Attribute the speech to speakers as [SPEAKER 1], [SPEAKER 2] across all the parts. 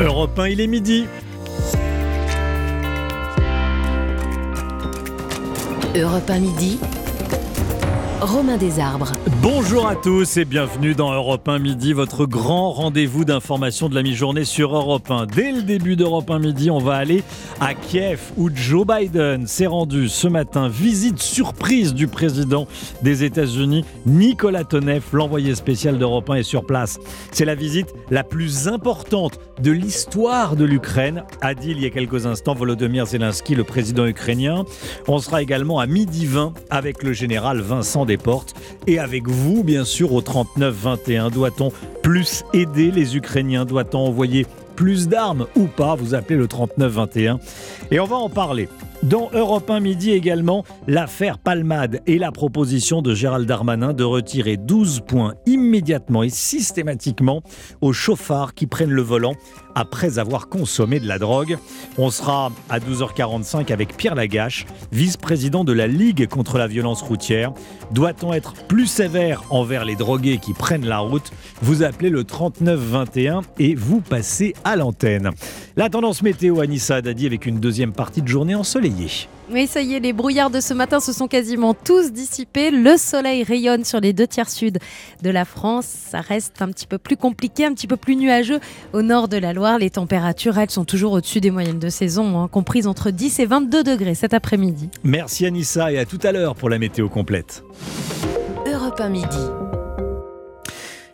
[SPEAKER 1] Europe 1, il est midi.
[SPEAKER 2] Europe 1 midi. Romain Desarbres.
[SPEAKER 1] Bonjour à tous et bienvenue dans Europe 1 Midi, votre grand rendez-vous d'information de la mi-journée sur Europe 1. Dès le début d'Europe 1 Midi, on va aller à Kiev où Joe Biden s'est rendu ce matin. Visite surprise du président des États-Unis, Nicolas Tonev, l'envoyé spécial d'Europe 1 est sur place. C'est la visite la plus importante de l'histoire de l'Ukraine, a dit il y a quelques instants Volodymyr Zelensky, le président ukrainien. On sera également à midi 20 avec le général Vincent Desportes et avec vous, bien sûr, au 39-21. Doit-on plus aider les Ukrainiens? Doit-on envoyer plus d'armes ou pas? Vous appelez le 39-21 et on va en parler. Dans Europe 1 Midi également, l'affaire Palmade et la proposition de Gérald Darmanin de retirer 12 points immédiatement et systématiquement aux chauffards qui prennent le volant après avoir consommé de la drogue. On sera à 12h45 avec Pierre Lagache, vice-président de la Ligue contre la violence routière. Doit-on être plus sévère envers les drogués qui prennent la route? Vous appelez le 3921 et vous passez à l'antenne. La tendance météo Anissa Dadi avec une deuxième partie de journée ensoleillée.
[SPEAKER 3] Oui, ça y est, les brouillards de ce matin se sont quasiment tous dissipés. Le soleil rayonne sur les deux tiers sud de la France. Ça reste un petit peu plus compliqué, un petit peu plus nuageux au nord de la Loire. Les températures, elles, sont toujours au-dessus des moyennes de saison, hein, comprises entre 10 et 22 degrés cet après-midi.
[SPEAKER 1] Merci Anissa et à tout à l'heure pour la météo complète.
[SPEAKER 2] Europe 1 midi.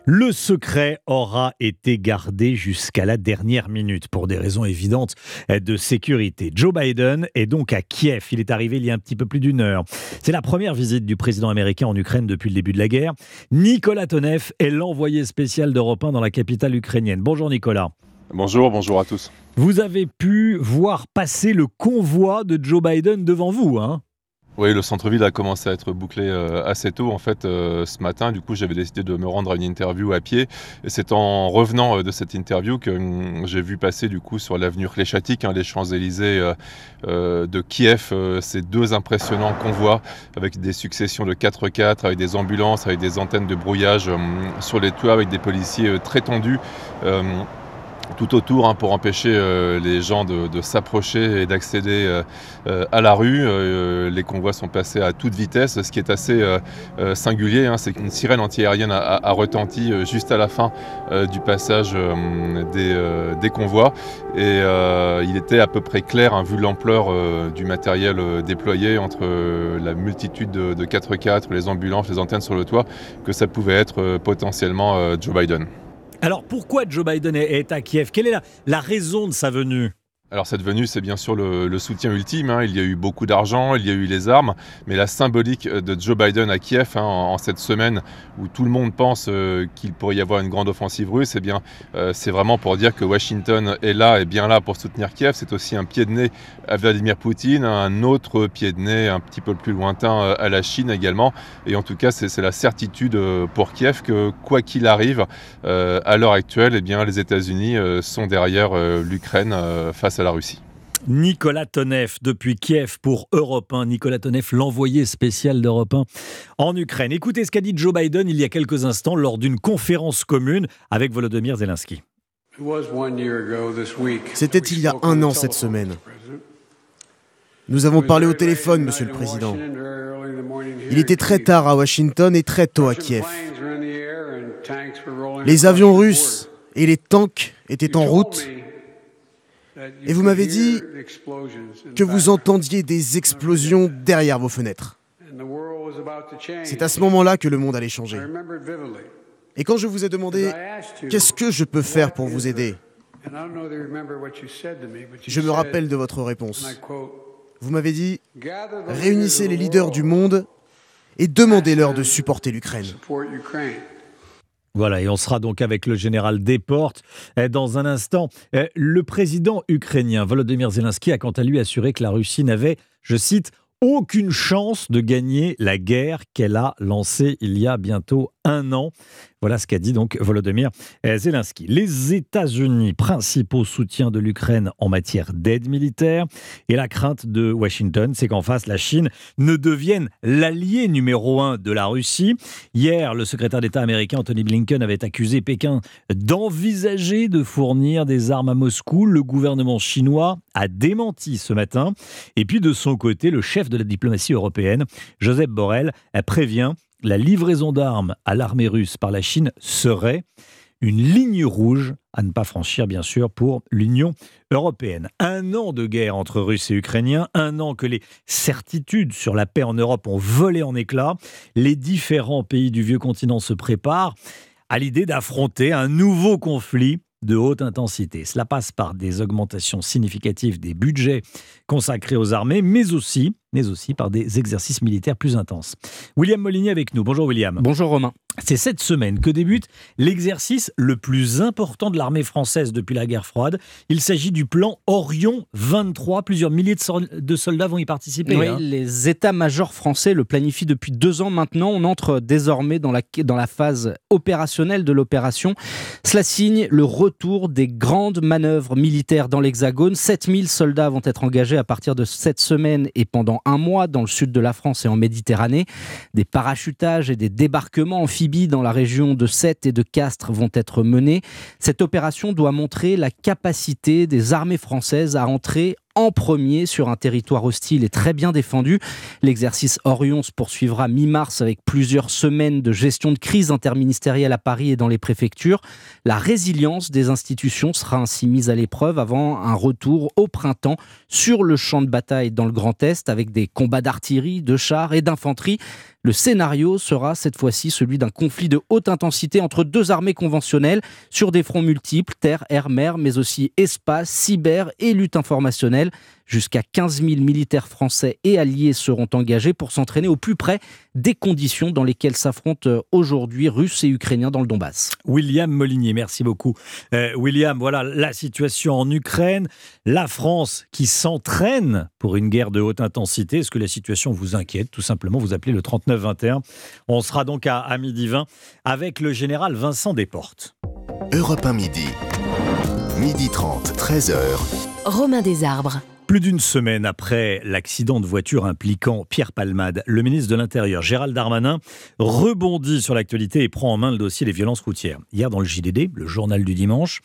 [SPEAKER 1] Le secret aura été gardé jusqu'à la dernière minute pour des raisons évidentes de sécurité. Joe Biden est donc à Kiev. Il est arrivé il y a un petit peu plus d'une heure. C'est la première visite du président américain en Ukraine depuis le début de la guerre. Nicolas Tonev est l'envoyé spécial d'Europe 1 dans la capitale ukrainienne. Bonjour Nicolas.
[SPEAKER 4] Bonjour, bonjour à tous.
[SPEAKER 1] Vous avez pu voir passer le convoi de Joe Biden devant vous, hein
[SPEAKER 4] oui, le centre-ville a commencé à être bouclé euh, assez tôt en fait euh, ce matin. Du coup, j'avais décidé de me rendre à une interview à pied. Et c'est en revenant euh, de cette interview que hum, j'ai vu passer du coup sur l'avenue Khlechatik, hein, les Champs-Élysées de Kiev, ces deux impressionnants convois avec des successions de 4x4, avec des ambulances, avec des antennes de brouillage hum, sur les toits, avec des policiers très tendus tout autour hein, pour empêcher euh, les gens de, s'approcher et d'accéder euh, euh, à la rue. les convois sont passés à toute vitesse, ce qui est assez singulier. Hein, c'est qu'une sirène antiaérienne a, a, retenti juste à la fin du passage des, convois. Et il était à peu près clair, hein, vu l'ampleur du matériel déployé entre la multitude de, de 4x4, les ambulances, les antennes sur le toit, que ça pouvait être potentiellement Joe Biden.
[SPEAKER 1] Alors pourquoi Joe Biden est à Kiev? Quelle est la, raison de sa venue?
[SPEAKER 4] Alors cette venue, c'est bien sûr le, soutien ultime. Hein. Il y a eu beaucoup d'argent, il y a eu les armes, mais la symbolique de Joe Biden à Kiev hein, en, cette semaine où tout le monde pense euh, qu'il pourrait y avoir une grande offensive russe, eh bien, euh, c'est vraiment pour dire que Washington est là et bien là pour soutenir Kiev. C'est aussi un pied de nez à Vladimir Poutine, un autre pied de nez un petit peu plus lointain euh, à la Chine également. Et en tout cas, c'est la certitude pour Kiev que quoi qu'il arrive, à l'heure actuelle, eh bien, les États-Unis sont derrière l'Ukraine face à la Russie.
[SPEAKER 1] Nicolas Tonev depuis Kiev pour Europe 1. Nicolas Tonev, l'envoyé spécial d'Europe 1 en Ukraine. Écoutez ce qu'a dit Joe Biden il y a quelques instants lors d'une conférence commune avec Volodymyr Zelensky.
[SPEAKER 5] C'était il y a un an cette semaine. Nous avons parlé au téléphone, Monsieur le Président. Il était très tard à Washington et très tôt à Kiev. Les avions russes et les tanks étaient en route et vous m'avez dit que vous entendiez des explosions derrière vos fenêtres. C'est à ce moment-là que le monde allait changer. Et quand je vous ai demandé qu'est-ce que je peux faire pour vous aider, je me rappelle de votre réponse. Vous m'avez dit, réunissez les leaders du monde et demandez-leur de supporter l'Ukraine.
[SPEAKER 1] Voilà, et on sera donc avec le général Desportes eh, dans un instant. Eh, le président ukrainien Volodymyr Zelensky a quant à lui assuré que la Russie n'avait, je cite, aucune chance de gagner la guerre qu'elle a lancée il y a bientôt un an. Voilà ce qu'a dit donc Volodymyr Zelensky. Les États-Unis, principaux soutiens de l'Ukraine en matière d'aide militaire, et la crainte de Washington, c'est qu'en face, la Chine ne devienne l'allié numéro un de la Russie. Hier, le secrétaire d'État américain Anthony Blinken avait accusé Pékin d'envisager de fournir des armes à Moscou. Le gouvernement chinois a démenti ce matin. Et puis de son côté, le chef de la diplomatie européenne, Joseph Borrell, prévient la livraison d'armes à l'armée russe par la Chine serait une ligne rouge à ne pas franchir, bien sûr, pour l'Union européenne. Un an de guerre entre Russes et Ukrainiens, un an que les certitudes sur la paix en Europe ont volé en éclats. Les différents pays du vieux continent se préparent à l'idée d'affronter un nouveau conflit de haute intensité. Cela passe par des augmentations significatives des budgets consacrés aux armées, mais aussi, mais aussi par des exercices militaires plus intenses. William Molinier avec nous. Bonjour William.
[SPEAKER 6] Bonjour Romain.
[SPEAKER 1] C'est cette semaine que débute l'exercice le plus important de l'armée française depuis la guerre froide. Il s'agit du plan Orion 23. Plusieurs milliers de soldats vont y participer.
[SPEAKER 6] Oui, hein. les états-majors français le planifient depuis deux ans maintenant. On entre désormais dans la, dans la phase opérationnelle de l'opération. Cela signe le retour des grandes manœuvres militaires dans l'Hexagone. 7000 soldats vont être engagés à partir de cette semaine et pendant un mois dans le sud de la France et en Méditerranée. Des parachutages et des débarquements amphibies dans la région de Sète et de Castres vont être menées. Cette opération doit montrer la capacité des armées françaises à entrer en premier sur un territoire hostile et très bien défendu. L'exercice Orion se poursuivra mi-mars avec plusieurs semaines de gestion de crise interministérielle à Paris et dans les préfectures. La résilience des institutions sera ainsi mise à l'épreuve avant un retour au printemps sur le champ de bataille dans le Grand Est avec des combats d'artillerie, de chars et d'infanterie. Le scénario sera cette fois-ci celui d'un conflit de haute intensité entre deux armées conventionnelles sur des fronts multiples, terre, air, mer, mais aussi espace, cyber et lutte informationnelle. Jusqu'à 15 000 militaires français et alliés seront engagés pour s'entraîner au plus près des conditions dans lesquelles s'affrontent euh, aujourd'hui Russes et Ukrainiens dans le Donbass.
[SPEAKER 1] William Molinier, merci beaucoup. Euh, William, voilà la situation en Ukraine, la France qui s'entraîne pour une guerre de haute intensité. Est-ce que la situation vous inquiète? Tout simplement, vous appelez le 39-21. On sera donc à, à midi 20 avec le général Vincent Desportes.
[SPEAKER 7] Europe 1 midi. Midi 30, 13h.
[SPEAKER 2] Romain Desarbres.
[SPEAKER 1] Plus d'une semaine après l'accident de voiture impliquant Pierre Palmade, le ministre de l'Intérieur, Gérald Darmanin, rebondit sur l'actualité et prend en main le dossier des violences routières. Hier, dans le JDD, le journal du dimanche,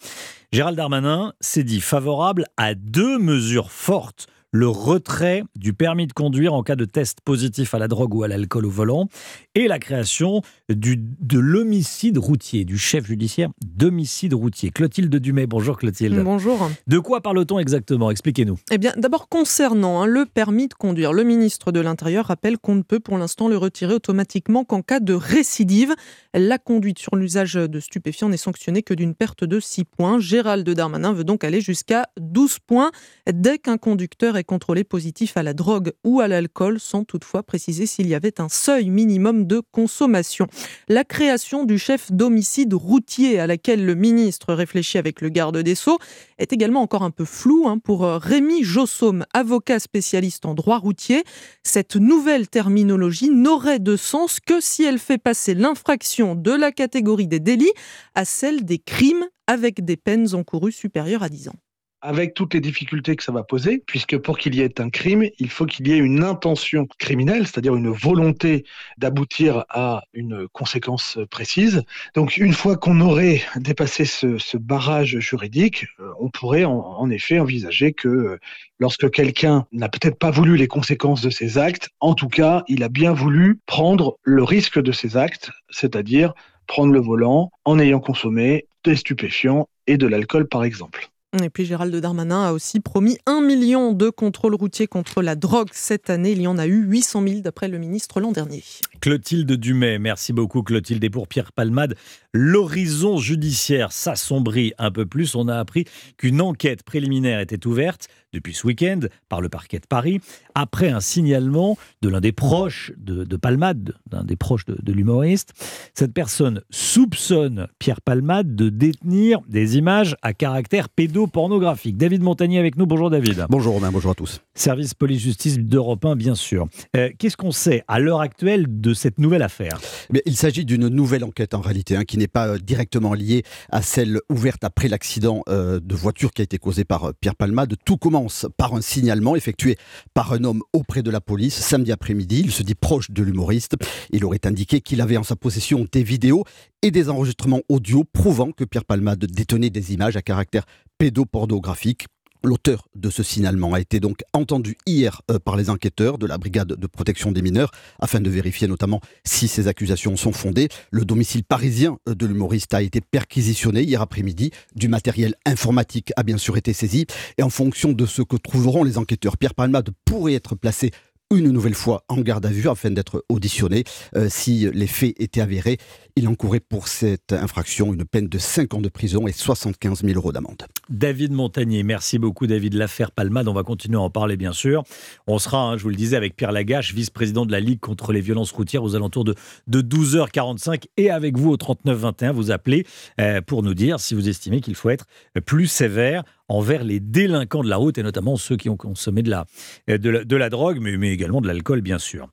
[SPEAKER 1] Gérald Darmanin s'est dit favorable à deux mesures fortes le retrait du permis de conduire en cas de test positif à la drogue ou à l'alcool au volant et la création du, de l'homicide routier, du chef judiciaire d'homicide routier. Clotilde Dumay, bonjour Clotilde.
[SPEAKER 8] Bonjour.
[SPEAKER 1] De quoi parle-t-on exactement? Expliquez-nous.
[SPEAKER 8] Eh bien, d'abord concernant hein, le permis de conduire, le ministre de l'Intérieur rappelle qu'on ne peut pour l'instant le retirer automatiquement qu'en cas de récidive. La conduite sur l'usage de stupéfiants n'est sanctionnée que d'une perte de 6 points. Gérald Darmanin veut donc aller jusqu'à 12 points dès qu'un conducteur est contrôlé positif à la drogue ou à l'alcool, sans toutefois préciser s'il y avait un seuil minimum de consommation. La création du chef d'homicide routier à laquelle le ministre réfléchit avec le garde des Sceaux est également encore un peu floue hein, pour euh, Rémi Jossaume, avocat spécialiste en droit routier. Cette nouvelle terminologie n'aurait de sens que si elle fait passer l'infraction de la catégorie des délits à celle des crimes avec des peines encourues supérieures à 10 ans
[SPEAKER 9] avec toutes les difficultés que ça va poser, puisque pour qu'il y ait un crime, il faut qu'il y ait une intention criminelle, c'est-à-dire une volonté d'aboutir à une conséquence précise. Donc une fois qu'on aurait dépassé ce, barrage juridique, euh, on pourrait en, effet envisager que euh, lorsque quelqu'un n'a peut-être pas voulu les conséquences de ses actes, en tout cas, il a bien voulu prendre le risque de ses actes, c'est-à-dire prendre le volant en ayant consommé des stupéfiants et de l'alcool par exemple.
[SPEAKER 8] Et puis Gérald Darmanin a aussi promis un million de contrôles routiers contre la drogue cette année. Il y en a eu 800 000 d'après le ministre l'an dernier.
[SPEAKER 1] Clotilde Dumay, merci beaucoup Clotilde. Et pour Pierre Palmade, l'horizon judiciaire s'assombrit un peu plus. On a appris qu'une enquête préliminaire était ouverte depuis ce week-end par le parquet de Paris, après un signalement de l'un des proches de, Palmade, d'un des proches de, de l'humoriste. Cette personne soupçonne Pierre Palmade de détenir des images à caractère pédopornographique. David Montagnier avec nous. Bonjour David.
[SPEAKER 10] Bonjour Romain, bonjour à tous.
[SPEAKER 1] Service police-justice d'Europe 1, bien sûr. Euh, qu'est-ce qu'on sait à l'heure actuelle de cette nouvelle affaire?
[SPEAKER 10] Il s'agit d'une nouvelle enquête en réalité, hein, qui n'est pas directement liée à celle ouverte après l'accident de voiture qui a été causé par Pierre Palmade. Tout commence par un signalement effectué par un homme auprès de la police samedi après-midi. Il se dit proche de l'humoriste. Il aurait indiqué qu'il avait en sa possession des vidéos et des enregistrements audio prouvant que Pierre Palmade détenait des images à caractère pédopornographique. L'auteur de ce signalement a été donc entendu hier euh, par les enquêteurs de la brigade de protection des mineurs afin de vérifier notamment si ces accusations sont fondées. Le domicile parisien euh, de l'humoriste a été perquisitionné hier après-midi. Du matériel informatique a bien sûr été saisi et en fonction de ce que trouveront les enquêteurs, Pierre Palmade pourrait être placé une nouvelle fois en garde à vue afin d'être auditionné. Euh, si les faits étaient avérés, il encourait pour cette infraction une peine de 5 ans de prison et 75 000 euros d'amende.
[SPEAKER 1] David Montagnier, merci beaucoup David. L'affaire Palmade, on va continuer à en parler bien sûr. On sera, hein, je vous le disais, avec Pierre Lagache, vice-président de la Ligue contre les violences routières aux alentours de, de 12h45 et avec vous au 39-21, vous appelez euh, pour nous dire si vous estimez qu'il faut être plus sévère envers les délinquants de la route et notamment ceux qui ont consommé de la, de la, drogue, mais, mais également de l'alcool, bien sûr.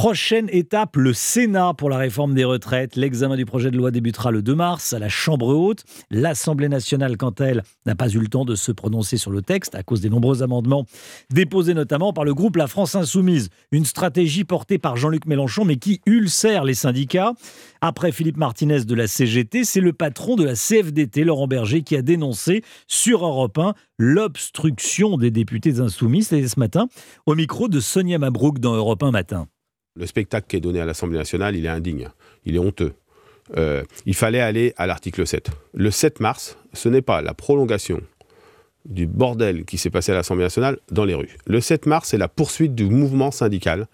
[SPEAKER 1] Prochaine étape, le Sénat pour la réforme des retraites. L'examen du projet de loi débutera le 2 mars à la Chambre haute. L'Assemblée nationale, quant à elle, n'a pas eu le temps de se prononcer sur le texte à cause des nombreux amendements déposés notamment par le groupe La France Insoumise. Une stratégie portée par Jean-Luc Mélenchon mais qui ulcère les syndicats. Après Philippe Martinez de la CGT, c'est le patron de la CFDT, Laurent Berger, qui a dénoncé sur Europe 1 l'obstruction des députés insoumis. C'était ce matin au micro de Sonia Mabrouk dans Europe 1 matin.
[SPEAKER 11] Le spectacle qui est donné à l'Assemblée nationale, il est indigne, il est honteux. Euh, il fallait aller à l'article 7. Le 7 mars, ce n'est pas la prolongation du bordel qui s'est passé à l'Assemblée nationale dans les rues. Le 7 mars, c'est la poursuite du mouvement syndical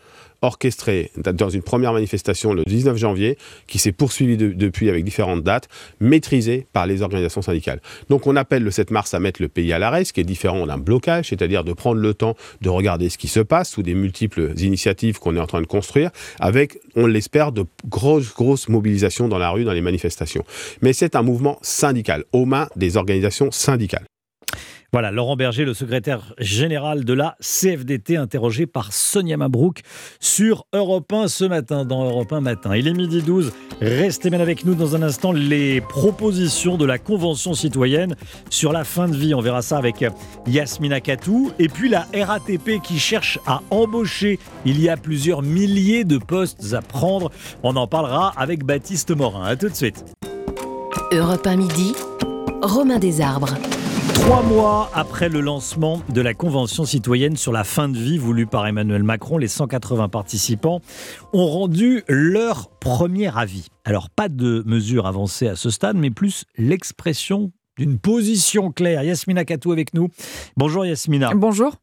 [SPEAKER 11] orchestré dans une première manifestation le 19 janvier, qui s'est poursuivie depuis avec différentes dates, maîtrisée par les organisations syndicales. Donc on appelle le 7 mars à mettre le pays à l'arrêt, ce qui est différent d'un blocage, c'est-à-dire de prendre le temps de regarder ce qui se passe sous des multiples initiatives qu'on est en train de construire, avec, on l'espère, de grosses, grosses mobilisations dans la rue, dans les manifestations. Mais c'est un mouvement syndical, aux mains des organisations syndicales.
[SPEAKER 1] Voilà, Laurent Berger, le secrétaire général de la CFDT, interrogé par Sonia Mabrouk sur Europe 1 ce matin, dans Europe 1 matin. Il est midi 12. Restez bien avec nous dans un instant. Les propositions de la Convention citoyenne sur la fin de vie. On verra ça avec Yasmina Katou. Et puis la RATP qui cherche à embaucher. Il y a plusieurs milliers de postes à prendre. On en parlera avec Baptiste Morin. A tout de suite.
[SPEAKER 2] Europe 1 midi. Romain Desarbres.
[SPEAKER 1] Trois mois après le lancement de la Convention citoyenne sur la fin de vie voulue par Emmanuel Macron, les 180 participants ont rendu leur premier avis. Alors pas de mesures avancées à ce stade, mais plus l'expression d'une position claire. Yasmina Katou avec nous. Bonjour Yasmina.
[SPEAKER 12] Bonjour.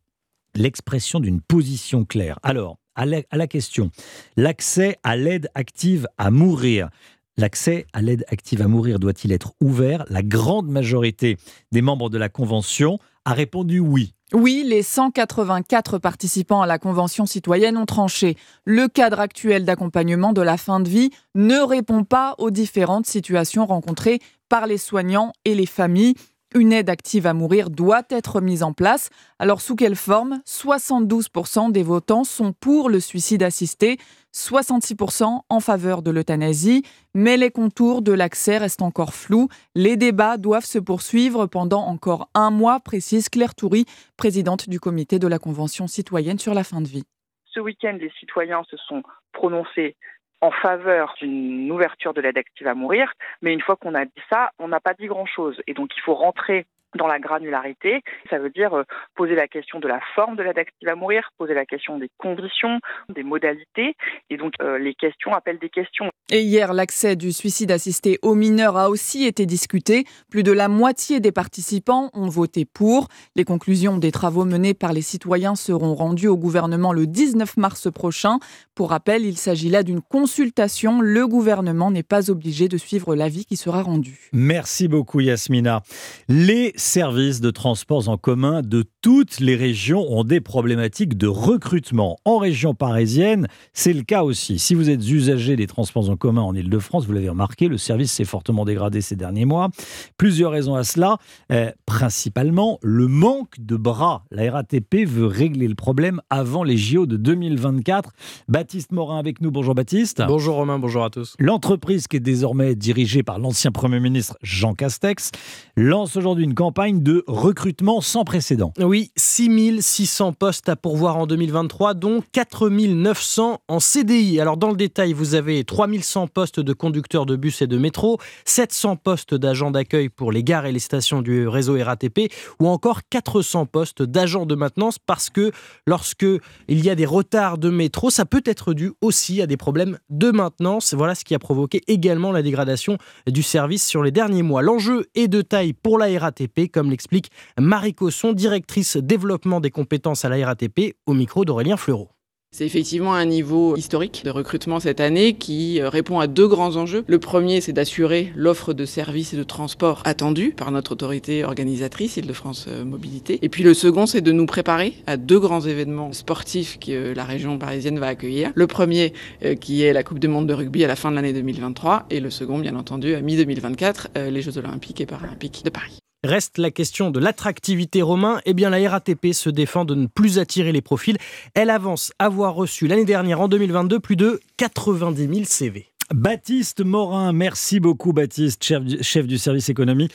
[SPEAKER 1] L'expression d'une position claire. Alors, à la question, l'accès à l'aide active à mourir. L'accès à l'aide active à mourir doit-il être ouvert? La grande majorité des membres de la Convention a répondu oui.
[SPEAKER 12] Oui, les 184 participants à la Convention citoyenne ont tranché. Le cadre actuel d'accompagnement de la fin de vie ne répond pas aux différentes situations rencontrées par les soignants et les familles. Une aide active à mourir doit être mise en place. Alors sous quelle forme? 72% des votants sont pour le suicide assisté, 66% en faveur de l'euthanasie, mais les contours de l'accès restent encore flous. Les débats doivent se poursuivre pendant encore un mois, précise Claire Toury, présidente du comité de la Convention citoyenne sur la fin de vie.
[SPEAKER 13] Ce week-end, les citoyens se sont prononcés en faveur d'une ouverture de l'aide active à mourir. Mais une fois qu'on a dit ça, on n'a pas dit grand-chose. Et donc il faut rentrer dans la granularité. Ça veut dire euh, poser la question de la forme de l'aide active à mourir, poser la question des conditions, des modalités. Et donc, euh, les questions appellent des questions.
[SPEAKER 12] Et hier, l'accès du suicide assisté aux mineurs a aussi été discuté. Plus de la moitié des participants ont voté pour. Les conclusions des travaux menés par les citoyens seront rendues au gouvernement le 19 mars prochain. Pour rappel, il s'agit là d'une consultation. Le gouvernement n'est pas obligé de suivre l'avis qui sera rendu.
[SPEAKER 1] Merci beaucoup, Yasmina. Les services de transports en commun de toutes les régions ont des problématiques de recrutement. En région parisienne, c'est le cas aussi. Si vous êtes usager des transports en commun en Ile-de-France, vous l'avez remarqué, le service s'est fortement dégradé ces derniers mois. Plusieurs raisons à cela. Euh, principalement, le manque de bras. La RATP veut régler le problème avant les JO de 2024. Baptiste Morin avec nous. Bonjour Baptiste.
[SPEAKER 14] Bonjour Romain, bonjour à tous.
[SPEAKER 1] L'entreprise qui est désormais dirigée par l'ancien Premier ministre Jean Castex lance aujourd'hui une campagne de recrutement sans précédent.
[SPEAKER 14] Oui, 6600 postes à pourvoir en 2023, dont 4900 en CDI. Alors dans le détail, vous avez 3100 postes de conducteurs de bus et de métro, 700 postes d'agents d'accueil pour les gares et les stations du réseau RATP, ou encore 400 postes d'agents de maintenance parce que lorsque il y a des retards de métro, ça peut être dû aussi à des problèmes de maintenance. Voilà ce qui a provoqué également la dégradation du service sur les derniers mois. L'enjeu est de taille pour la RATP, comme l'explique Marie Cosson, directrice développement des compétences à la RATP, au micro d'Aurélien Fleureau.
[SPEAKER 15] C'est effectivement un niveau historique de recrutement cette année qui euh, répond à deux grands enjeux. Le premier, c'est d'assurer l'offre de services et de transports attendus par notre autorité organisatrice, Île-de-France euh, Mobilité. Et puis le second, c'est de nous préparer à deux grands événements sportifs que la région parisienne va accueillir. Le premier, euh, qui est la Coupe du Monde de rugby à la fin de l'année 2023, et le second, bien entendu, à mi-2024, les Jeux olympiques et paralympiques de Paris.
[SPEAKER 14] Reste la question de l'attractivité romain. Eh bien, la RATP se défend de ne plus attirer les profils. Elle avance avoir reçu l'année dernière, en 2022, plus de 90 000 CV.
[SPEAKER 1] Baptiste Morin, merci beaucoup Baptiste, chef du, service économie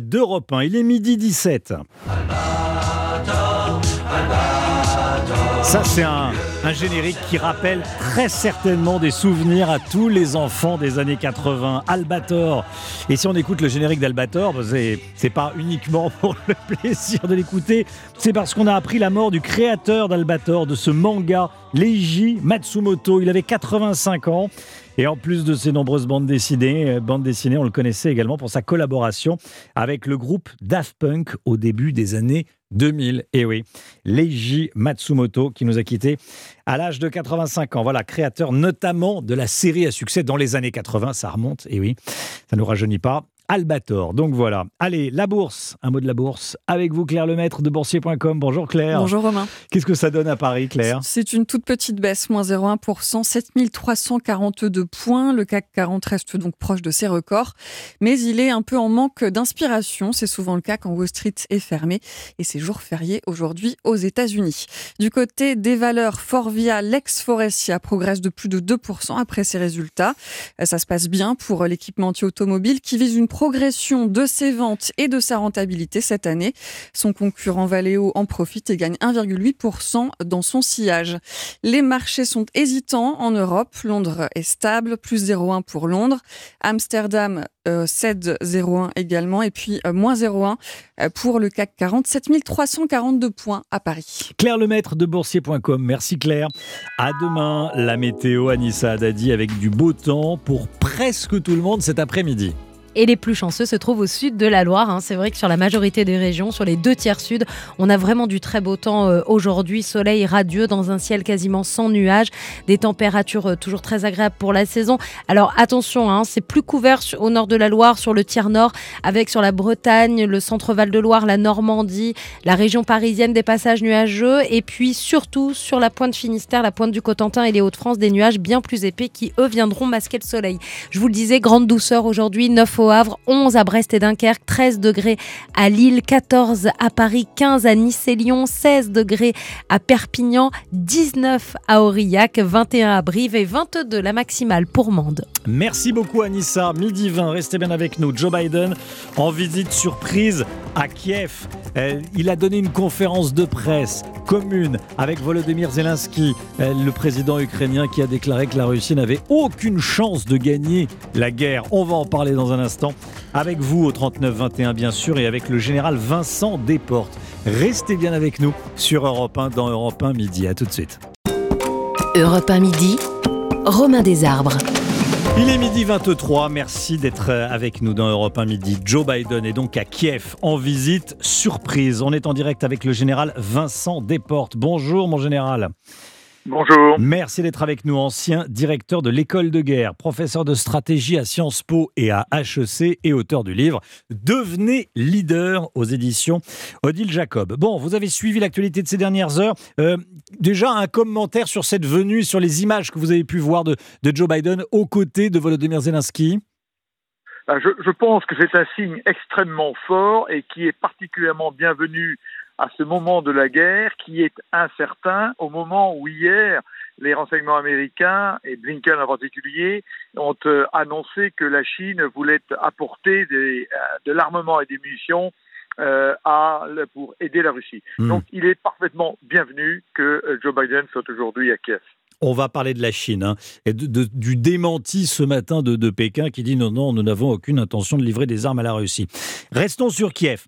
[SPEAKER 1] d'Europe 1. Il est midi 17. Ça, c'est un, un, générique qui rappelle très certainement des souvenirs à tous les enfants des années 80. Albator. Et si on écoute le générique d'Albator, bah, c'est pas uniquement pour le plaisir de l'écouter, c'est parce qu'on a appris la mort du créateur d'Albator, de ce manga, Leiji Matsumoto. Il avait 85 ans. Et en plus de ses nombreuses bandes dessinées, euh, bandes dessinées, on le connaissait également pour sa collaboration avec le groupe Daft Punk au début des années 2000. Et oui, Leiji Matsumoto qui nous a quittés à l'âge de 85 ans. Voilà, créateur notamment de la série à succès dans les années 80. Ça remonte, et oui, ça ne nous rajeunit pas. Albator. Donc voilà. Allez, la bourse. Un mot de la bourse. Avec vous, Claire Lemaître de boursier.com. Bonjour Claire.
[SPEAKER 16] Bonjour Romain.
[SPEAKER 1] Qu'est-ce que ça donne à Paris, Claire?
[SPEAKER 16] C'est une toute petite baisse, moins 0,1%, 7342 points. Le CAC 40 reste donc proche de ses records. Mais il est un peu en manque d'inspiration. C'est souvent le cas quand Wall Street est fermé. Et c'est jour férié aujourd'hui aux États-Unis. Du côté des valeurs, Forvia, l'ex-Forestia progresse de plus de 2% après ses résultats. Ça se passe bien pour l'équipementier automobile qui vise une progression de ses ventes et de sa rentabilité cette année. Son concurrent Valeo en profite et gagne 1,8% dans son sillage. Les marchés sont hésitants en Europe. Londres est stable, plus 0,1 pour Londres. Amsterdam euh, cède 0,1 également. Et puis euh, moins 0,1 euh, pour le CAC 40, 7342 points à Paris.
[SPEAKER 1] Claire Lemaître de boursier.com. Merci Claire. À demain, la météo, Anissa Haddadi avec du beau temps pour presque tout le monde cet après-midi.
[SPEAKER 3] Et les plus chanceux se trouvent au sud de la Loire. Hein. C'est vrai que sur la majorité des régions, sur les deux tiers sud, on a vraiment du très beau temps euh, aujourd'hui. Soleil radieux dans un ciel quasiment sans nuages. Des températures euh, toujours très agréables pour la saison. Alors attention, hein, c'est plus couvert au nord de la Loire, sur le tiers nord, avec sur la Bretagne, le centre-val de Loire, la Normandie, la région parisienne, des passages nuageux. Et puis surtout sur la pointe Finistère, la pointe du Cotentin et les Hauts-de-France, des nuages bien plus épais qui, eux, viendront masquer le soleil. Je vous le disais, grande douceur aujourd'hui, 9 au Havre, 11 à Brest et Dunkerque, 13 degrés à Lille, 14 à Paris, 15 à Nice et Lyon, 16 degrés à Perpignan, 19 à Aurillac, 21 à Brive et 22 la maximale pour Mende.
[SPEAKER 1] Merci beaucoup Anissa. Midi 20, restez bien avec nous. Joe Biden en visite surprise à Kiev. Euh, il a donné une conférence de presse commune avec Volodymyr Zelensky, euh, le président ukrainien qui a déclaré que la Russie n'avait aucune chance de gagner la guerre. On va en parler dans un instant avec vous au 39-21 bien sûr et avec le général Vincent Desportes. Restez bien avec nous sur Europe 1 dans Europe 1 midi. À tout de suite.
[SPEAKER 2] Europe 1 midi, Romain Desarbres.
[SPEAKER 1] Il est midi 23, merci d'être avec nous dans Europe 1 midi. Joe Biden est donc à Kiev en visite surprise. On est en direct avec le général Vincent Desportes. Bonjour mon général. Bonjour. Merci d'être avec nous, ancien directeur de l'école de guerre, professeur de stratégie à Sciences Po et à HEC et auteur du livre Devenez leader aux éditions Odile Jacob. Bon, vous avez suivi l'actualité de ces dernières heures. Euh, déjà, un commentaire sur cette venue, sur les images que vous avez pu voir de, Joe Biden aux côtés de Volodymyr Zelensky
[SPEAKER 17] ah, je, je pense que c'est un signe extrêmement fort et qui est particulièrement bienvenu à ce moment de la guerre qui est incertain au moment où hier les renseignements américains et Blinken en particulier ont euh, annoncé que la Chine voulait apporter des, euh, de l'armement et des munitions euh, à, pour aider la Russie. Hmm. Donc il est parfaitement bienvenu que Joe Biden soit aujourd'hui à Kiev.
[SPEAKER 1] On va parler de la Chine hein, et du démenti ce matin de, Pékin qui dit non, non, nous n'avons aucune intention de livrer des armes à la Russie. Restons sur Kiev.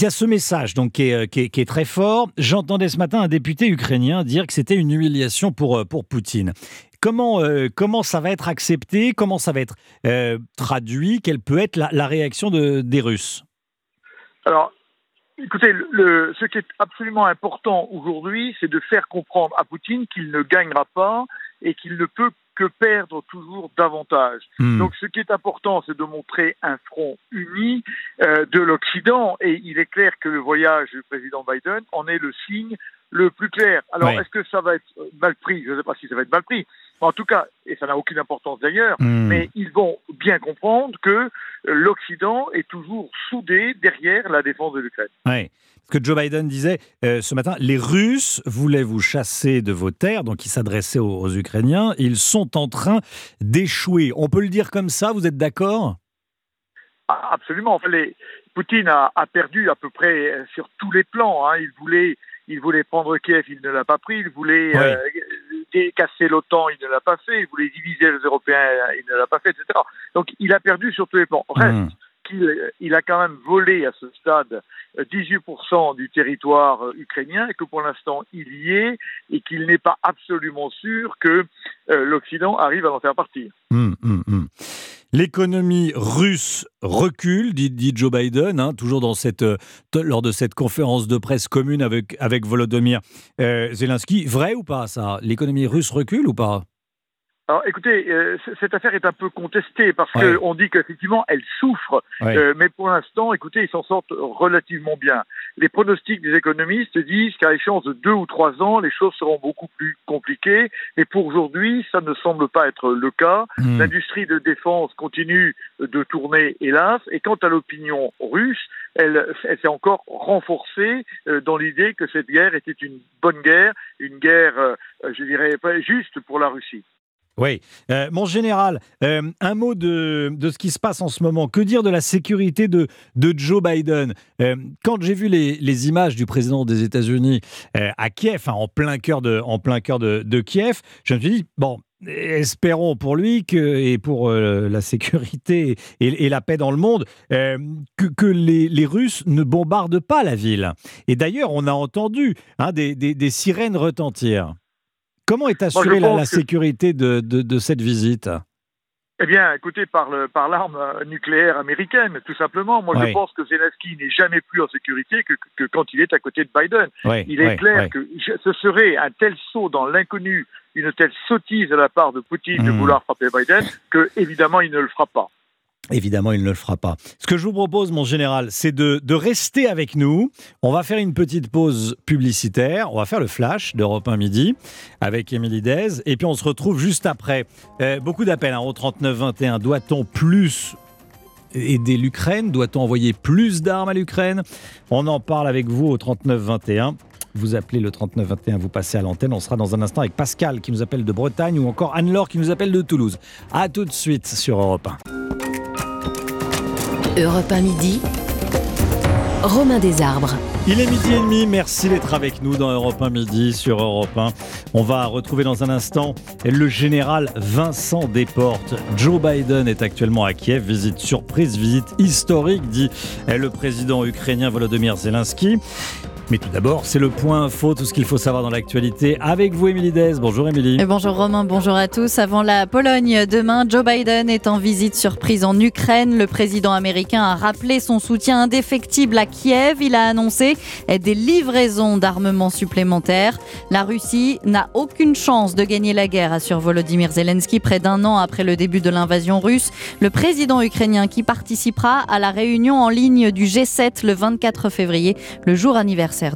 [SPEAKER 1] Il y a ce message donc qui est, euh, très fort. J'entendais ce matin un député ukrainien dire que c'était une humiliation pour, euh, pour Poutine. Comment, euh, comment ça va être accepté? Comment ça va être traduit? Quelle peut être la, réaction de, des Russes?
[SPEAKER 17] Alors, écoutez, ce qui est absolument important aujourd'hui, c'est de faire comprendre à Poutine qu'il ne gagnera pas et qu'il ne peut que perdre toujours davantage. Hmm. Donc ce qui est important, c'est de montrer un front uni euh, de l'Occident, et il est clair que le voyage du président Biden en est le signe le plus clair. Alors est-ce que ça va être mal pris? Je ne sais pas si ça va être mal pris. En tout cas, et ça n'a aucune importance d'ailleurs, hmm. mais ils vont bien comprendre que l'Occident est toujours soudé derrière la défense de l'Ukraine.
[SPEAKER 1] Oui que Joe Biden disait euh, ce matin, les Russes voulaient vous chasser de vos terres, donc il s'adressait aux, Ukrainiens, ils sont en train d'échouer. On peut le dire comme ça, vous êtes d'accord?
[SPEAKER 17] Ah, Absolument. Enfin, Poutine a, perdu à peu près euh, sur tous les plans. Hein. Il, voulait, il voulait prendre Kiev, il ne l'a pas pris. Il voulait euh, casser l'OTAN, il ne l'a pas fait. Il voulait diviser les Européens, il ne l'a pas fait, etc. Donc il a perdu sur tous les plans. Reste mmh. qu'il il a quand même volé à ce stade 18% du territoire euh, ukrainien et que pour l'instant il y est et qu'il n'est pas absolument sûr que euh, l'Occident arrive à en faire partie.
[SPEAKER 1] Hum, hum, hum. L'économie russe recule, dit, Joe Biden, hein, toujours euh, lors de cette conférence de presse commune avec, avec Volodymyr Zelensky. Vrai ou pas ça? L'économie russe recule ou pas?
[SPEAKER 17] Alors écoutez, euh, cette affaire est un peu contestée parce qu'on dit qu'effectivement elle souffre, euh, mais pour l'instant, écoutez, ils s'en sortent relativement bien. Les pronostics des économistes disent qu'à l'échéance de deux ou trois ans, les choses seront beaucoup plus compliquées, mais pour aujourd'hui, ça ne semble pas être le cas. Hmm. L'industrie de défense continue de tourner, hélas, et quant à l'opinion russe, elle, elle s'est encore renforcée euh, dans l'idée que cette guerre était une bonne guerre, une guerre, je dirais, pas juste pour la Russie.
[SPEAKER 1] Oui. Euh, mon général, euh, un mot de, de, ce qui se passe en ce moment. Que dire de la sécurité de, de Joe Biden? Euh, Quand j'ai vu les, les, images du président des États-Unis à Kiev, en plein cœur, de, en plein cœur de, de, Kiev, je me suis dit, bon, espérons pour lui et pour la sécurité et, la paix dans le monde que, que les, les, Russes ne bombardent pas la ville. Et d'ailleurs, on a entendu hein, des, des sirènes retentir. Comment est assurée la, sécurité de, de, cette visite?
[SPEAKER 17] Eh bien, écoutez, par, par l'arme euh, nucléaire américaine, tout simplement. Moi, je pense que Zelensky n'est jamais plus en sécurité que, que, quand il est à côté de Biden. il est clair que ce serait un tel saut dans l'inconnu, une telle sottise à la part de Poutine de hmm. vouloir frapper Biden, que évidemment, il ne le fera pas.
[SPEAKER 1] Évidemment, il ne le fera pas. Ce que je vous propose, mon général, c'est de, rester avec nous. On va faire une petite pause publicitaire. On va faire le flash d'Europe 1 midi avec Émilie Dez. Et puis on se retrouve juste après. Euh, beaucoup d'appels hein, au 39-21. Doit-on plus aider l'Ukraine? Doit-on envoyer plus d'armes à l'Ukraine? On en parle avec vous au 39-21. Vous appelez le 39-21, vous passez à l'antenne. On sera dans un instant avec Pascal qui nous appelle de Bretagne ou encore Anne-Laure qui nous appelle de Toulouse. A tout de suite sur Europe 1.
[SPEAKER 2] Europe 1 midi. Romain Desarbres.
[SPEAKER 1] Il est midi et demi, merci d'être avec nous dans Europe 1 midi sur Europe 1. On va retrouver dans un instant le général Vincent Desportes. Joe Biden est actuellement à Kiev, visite surprise, visite historique, dit le président ukrainien Volodymyr Zelensky. Mais tout d'abord, c'est le point info, tout ce qu'il faut savoir dans l'actualité. Avec vous, Émilie Dez. Bonjour, Émilie.
[SPEAKER 16] Bonjour, Romain. Bonjour à tous. Avant la Pologne, demain, Joe Biden est en visite surprise en Ukraine. Le président américain a rappelé son soutien indéfectible à Kiev. Il a annoncé des livraisons d'armements supplémentaires. La Russie n'a aucune chance de gagner la guerre, assure Volodymyr Zelensky, près d'un an après le début de l'invasion russe. Le président ukrainien qui participera à la réunion en ligne du G7 le 24 février, le jour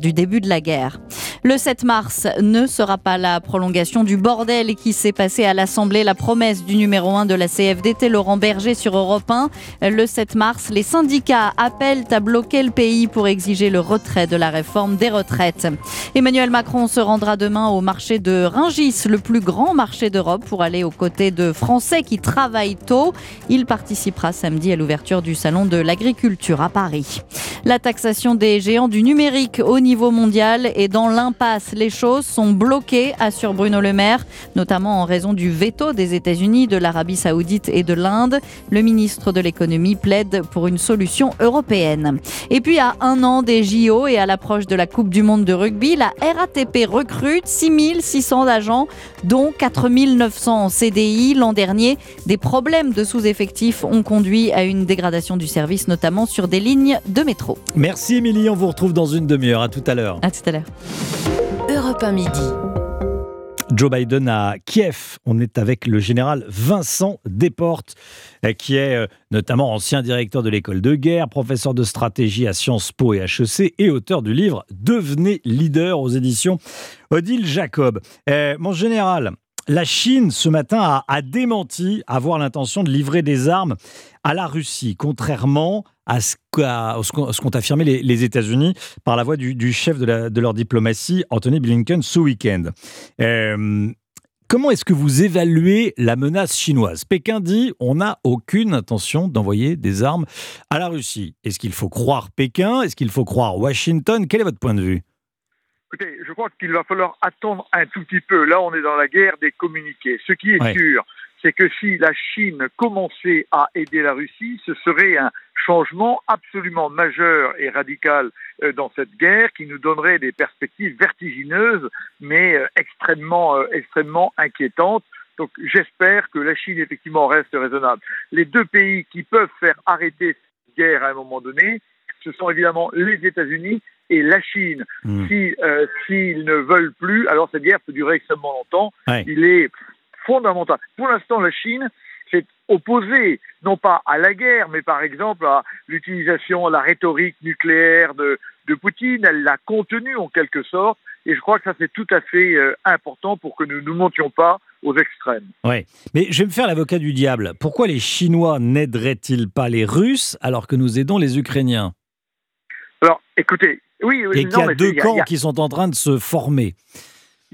[SPEAKER 16] du début de la guerre. Le 7 mars ne sera pas la prolongation du bordel qui s'est passé à l'Assemblée, la promesse du numéro 1 de la CFDT, Laurent Berger, sur Europe 1. Le 7 mars, les syndicats appellent à bloquer le pays pour exiger le retrait de la réforme des retraites. Emmanuel Macron se rendra demain au marché de Ringis, le plus grand marché d'Europe, pour aller aux côtés de Français qui travaillent tôt. Il participera samedi à l'ouverture du Salon de l'agriculture à Paris. La taxation des géants du numérique au niveau mondial est dans l'impasse. Les choses sont bloquées, assure Bruno Le Maire, notamment en raison du veto des États-Unis, de l'Arabie Saoudite et de l'Inde. Le ministre de l'économie plaide pour une solution européenne. Et puis à un an des JO et à l'approche de la Coupe du Monde de rugby, la RATP recrute 6600 agents, dont 4900 en CDI. L'an dernier, des problèmes de sous-effectifs ont conduit à une dégradation du service, notamment sur des lignes de métro.
[SPEAKER 1] Merci Émilie, on vous retrouve dans une demi-heure. À tout à l'heure.
[SPEAKER 16] À tout à l'heure.
[SPEAKER 2] Europe 1 midi.
[SPEAKER 1] Joe Biden à Kiev. On est avec le général Vincent Desportes, euh, qui est euh, notamment ancien directeur de l'école de guerre, professeur de stratégie à Sciences Po et HEC et auteur du livre Devenez leader aux éditions Odile Jacob. Euh, mon général, la Chine, ce matin, a, démenti avoir l'intention de livrer des armes à la Russie, contrairement à ce qu'ont affirmé les, États-Unis par la voix du, chef de, leur diplomatie, Anthony Blinken, ce week-end. Euh, comment est-ce que vous évaluez la menace chinoise? Pékin dit on n'a aucune intention d'envoyer des armes à la Russie. Est-ce qu'il faut croire Pékin? Est-ce qu'il faut croire Washington? Quel est votre point de vue?
[SPEAKER 17] Écoutez, je crois qu'il va falloir attendre un tout petit peu. Là, on est dans la guerre des communiqués. Ce qui est ouais. sûr, c'est que si la Chine commençait à aider la Russie, ce serait un changement absolument majeur et radical dans cette guerre qui nous donnerait des perspectives vertigineuses, mais extrêmement, extrêmement inquiétantes. Donc j'espère que la Chine effectivement reste raisonnable. Les deux pays qui peuvent faire arrêter cette guerre à un moment donné, ce sont évidemment les États-Unis et la Chine. Mmh. Si euh, s'ils ne veulent plus, alors cette guerre peut durer extrêmement longtemps. Ouais. Il est fondamental. Pour l'instant, la Chine s'est opposée, non pas à la guerre, mais par exemple à l'utilisation, la rhétorique nucléaire de, de Poutine. Elle l'a contenue en quelque sorte. Et je crois que ça, c'est tout à fait euh, important pour que nous ne montions pas aux extrêmes.
[SPEAKER 1] Oui, mais je vais me faire l'avocat du diable. Pourquoi les Chinois n'aideraient-ils pas les Russes alors que nous aidons les Ukrainiens?
[SPEAKER 17] Alors, écoutez, oui,
[SPEAKER 1] Et qu'il y a deux camps y a... qui sont en train de se former.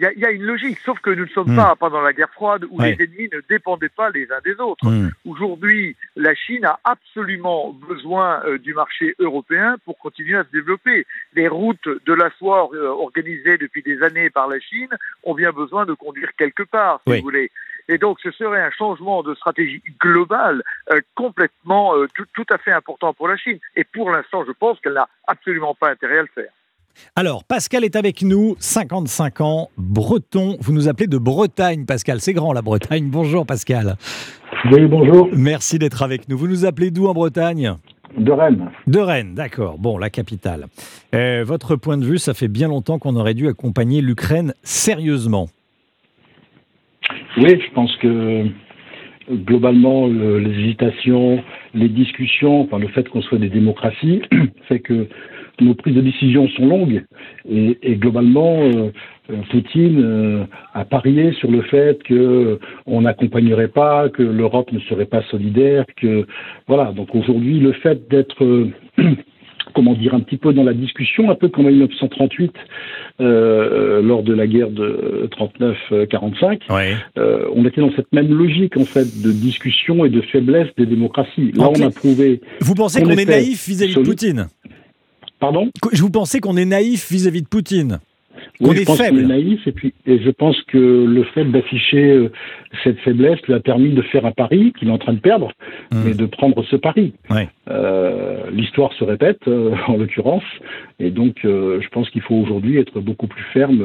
[SPEAKER 17] Il y, y, a une logique, sauf que nous ne sommes mmh. pas pendant la guerre froide où ouais. les ennemis ne dépendaient pas les uns des autres. Mmh. Aujourd'hui, la Chine a absolument besoin euh, du marché européen pour continuer à se développer. Les routes de la soie euh, organisées depuis des années par la Chine ont bien besoin de conduire quelque part, si oui. vous voulez. Et donc, ce serait un changement de stratégie globale euh, complètement tout, tout à fait important pour la Chine. Et pour l'instant, je pense qu'elle n'a absolument pas intérêt à le faire.
[SPEAKER 1] Alors, Pascal est avec nous, 55 ans, breton. Vous nous appelez de Bretagne, Pascal. C'est grand, la Bretagne. Bonjour, Pascal.
[SPEAKER 18] Oui, bonjour.
[SPEAKER 1] Merci d'être avec nous. Vous nous appelez d'où en Bretagne?
[SPEAKER 18] De Rennes.
[SPEAKER 1] De Rennes, d'accord. Bon, la capitale. Euh, votre point de vue, ça fait bien longtemps qu'on aurait dû accompagner l'Ukraine sérieusement.
[SPEAKER 18] Oui, je pense que globalement, le, les hésitations, les discussions, enfin, le fait qu'on soit des démocraties, fait que nos prises de décision sont longues et, et globalement, euh, Poutine euh, a parié sur le fait que on n'accompagnerait pas, que l'Europe ne serait pas solidaire, que voilà. Donc aujourd'hui, le fait d'être euh, comment dire, un petit peu dans la discussion, un peu comme en 1938, euh, lors de la guerre de 39-45.
[SPEAKER 1] Ouais.
[SPEAKER 18] Euh, on était dans cette même logique, en fait, de discussion et de faiblesse des démocraties. Là, on a prouvé.
[SPEAKER 1] Vous pensez qu'on qu est naïf vis-à-vis -vis de Poutine?
[SPEAKER 18] Pardon
[SPEAKER 1] Vous pensez qu'on est naïf vis-à-vis -vis de Poutine
[SPEAKER 18] Oui, je
[SPEAKER 1] est
[SPEAKER 18] pense qu'il
[SPEAKER 1] faible.
[SPEAKER 18] est naïf et puis et je pense que le fait d'afficher euh, cette faiblesse lui a permis de faire un pari qu'il est en train de perdre,
[SPEAKER 1] Hmm.
[SPEAKER 18] mais de prendre ce pari. Euh, L'histoire se répète euh, en l'occurrence, et donc euh, je pense qu'il faut aujourd'hui être beaucoup plus ferme.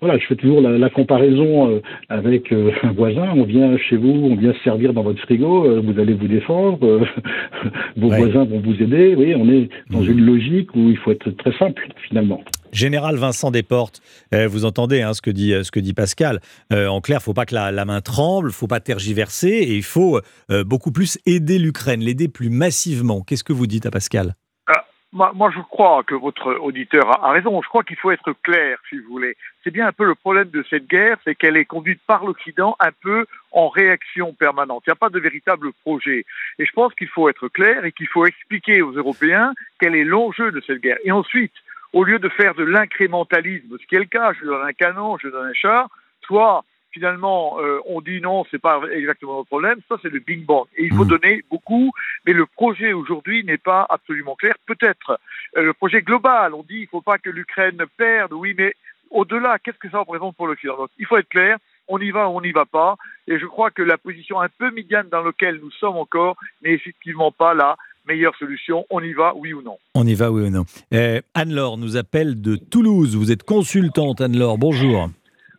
[SPEAKER 18] voilà, je fais toujours la, la comparaison avec un voisin. On vient chez vous, on vient se servir dans votre frigo, vous allez vous défendre, vos
[SPEAKER 1] Ouais.
[SPEAKER 18] voisins vont vous aider. Oui, on est dans
[SPEAKER 1] Hmm.
[SPEAKER 18] une logique où il faut être très simple finalement.
[SPEAKER 1] Général Vincent Desportes, euh, vous entendez hein, ce, que dit, ce que dit Pascal. Euh, en clair, il faut pas que la, main tremble, il faut pas tergiverser et il faut euh, beaucoup plus aider l'Ukraine, l'aider plus massivement. Qu'est-ce que vous dites à Pascal?
[SPEAKER 17] Ah, moi, je crois que votre auditeur a raison. Je crois qu'il faut être clair, si vous voulez. C'est bien un peu le problème de cette guerre, c'est qu'elle est conduite par l'Occident un peu en réaction permanente. Il n'y a pas de véritable projet. Et je pense qu'il faut être clair et qu'il faut expliquer aux Européens quel est l'enjeu de cette guerre. Et ensuite, au lieu de faire de l'incrémentalisme, ce qui est le cas, je donne un canon, je donne un char, soit finalement euh, on dit non, c'est pas exactement le problème, ça c'est le Big Bang. Et il faut donner beaucoup, mais le projet aujourd'hui n'est pas absolument clair. Peut-être euh, le projet global, on dit il faut pas que l'Ukraine perde, oui, mais au-delà, qu'est-ce que ça représente pour l'Occident? Donc, Il faut être clair, on y va ou on n'y va pas, et je crois que la position un peu médiane dans laquelle nous sommes encore n'est effectivement pas la meilleure solution. On y va, oui ou non
[SPEAKER 1] On y va, oui ou non Euh, Anne-Laure nous appelle de Toulouse. Vous êtes consultante, Anne-Laure. Bonjour.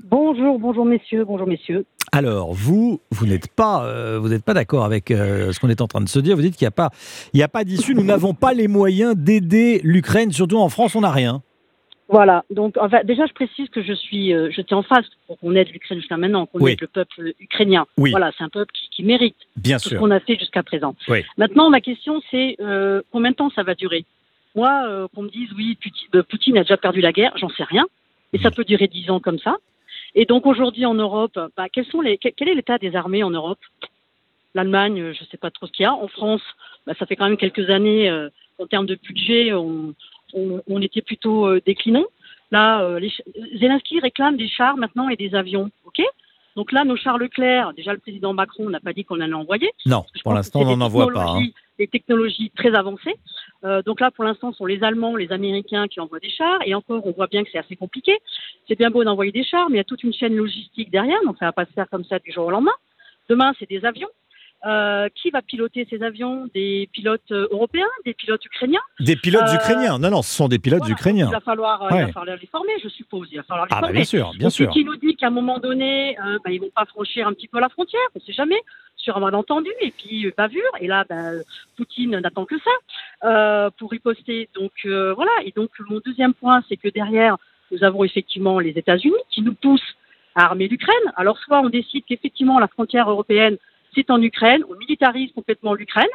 [SPEAKER 19] Bonjour, bonjour messieurs, bonjour messieurs.
[SPEAKER 1] Alors, vous, vous n'êtes pas, euh, vous n'êtes pas d'accord avec euh, ce qu'on est en train de se dire. Vous dites qu'il n'y a pas, il n'y a pas d'issue. Nous n'avons pas les moyens d'aider l'Ukraine. Surtout en France, on n'a rien.
[SPEAKER 19] Voilà, donc enfin, déjà je précise que je suis, euh, j'étais en face pour qu'on aide l'Ukraine jusqu'à maintenant, qu'on
[SPEAKER 1] Oui.
[SPEAKER 19] aide le peuple ukrainien.
[SPEAKER 1] Oui.
[SPEAKER 19] Voilà, c'est un peuple qui, qui mérite
[SPEAKER 1] Bien
[SPEAKER 19] tout
[SPEAKER 1] sûr.
[SPEAKER 19] ce qu'on a fait jusqu'à présent.
[SPEAKER 1] Oui.
[SPEAKER 19] Maintenant, ma question c'est euh, combien de temps ça va durer? Moi, euh, qu'on me dise oui, Puti- euh, Poutine a déjà perdu la guerre, j'en sais rien, et ça peut durer dix ans comme ça. Et donc aujourd'hui en Europe, bah, quels sont les, quel quel est l'état des armées en Europe? L'Allemagne, euh, je ne sais pas trop ce qu'il y a. En France, bah, ça fait quand même quelques années, euh, en termes de budget, on, on, on était plutôt euh, déclinant. Là, euh, les Zelensky réclame des chars maintenant et des avions, ok? Donc là, nos chars Leclerc, déjà le président Macron n'a pas dit qu'on allait envoyer.
[SPEAKER 1] Non, pour l'instant, on n'en envoie pas. hein.
[SPEAKER 19] technologies- Des technologies très avancées. Euh, donc là, pour l'instant, ce sont les Allemands, les Américains qui envoient des chars. Et encore, on voit bien que c'est assez compliqué. C'est bien beau d'envoyer des chars, mais il y a toute une chaîne logistique derrière. Donc ça va pas se faire comme ça du jour au lendemain. Demain, c'est des avions. Euh, qui va piloter ces avions? Des pilotes euh, européens Des pilotes ukrainiens?
[SPEAKER 1] Des pilotes
[SPEAKER 19] Euh,
[SPEAKER 1] ukrainiens. Non, non, ce sont des pilotes ukrainiens.
[SPEAKER 19] il va falloir, il va
[SPEAKER 1] Ouais.
[SPEAKER 19] falloir les former, je suppose. Il va falloir les
[SPEAKER 1] Ah bah,
[SPEAKER 19] former.
[SPEAKER 1] bien sûr, bien
[SPEAKER 19] Donc,
[SPEAKER 1] sûr.
[SPEAKER 19] Qui nous dit qu'à un moment donné, euh, bah, ils vont pas franchir un petit peu la frontière, on ne sait jamais, sur un malentendu, et puis bavure. Et là, bah, Poutine n'attend que ça pour riposter. Donc voilà. Et donc mon deuxième point, c'est que derrière, nous avons effectivement les États-Unis qui nous poussent à armer l'Ukraine. Alors soit on décide qu'effectivement la frontière européenne c'est en Ukraine, on militarise complètement l'Ukraine.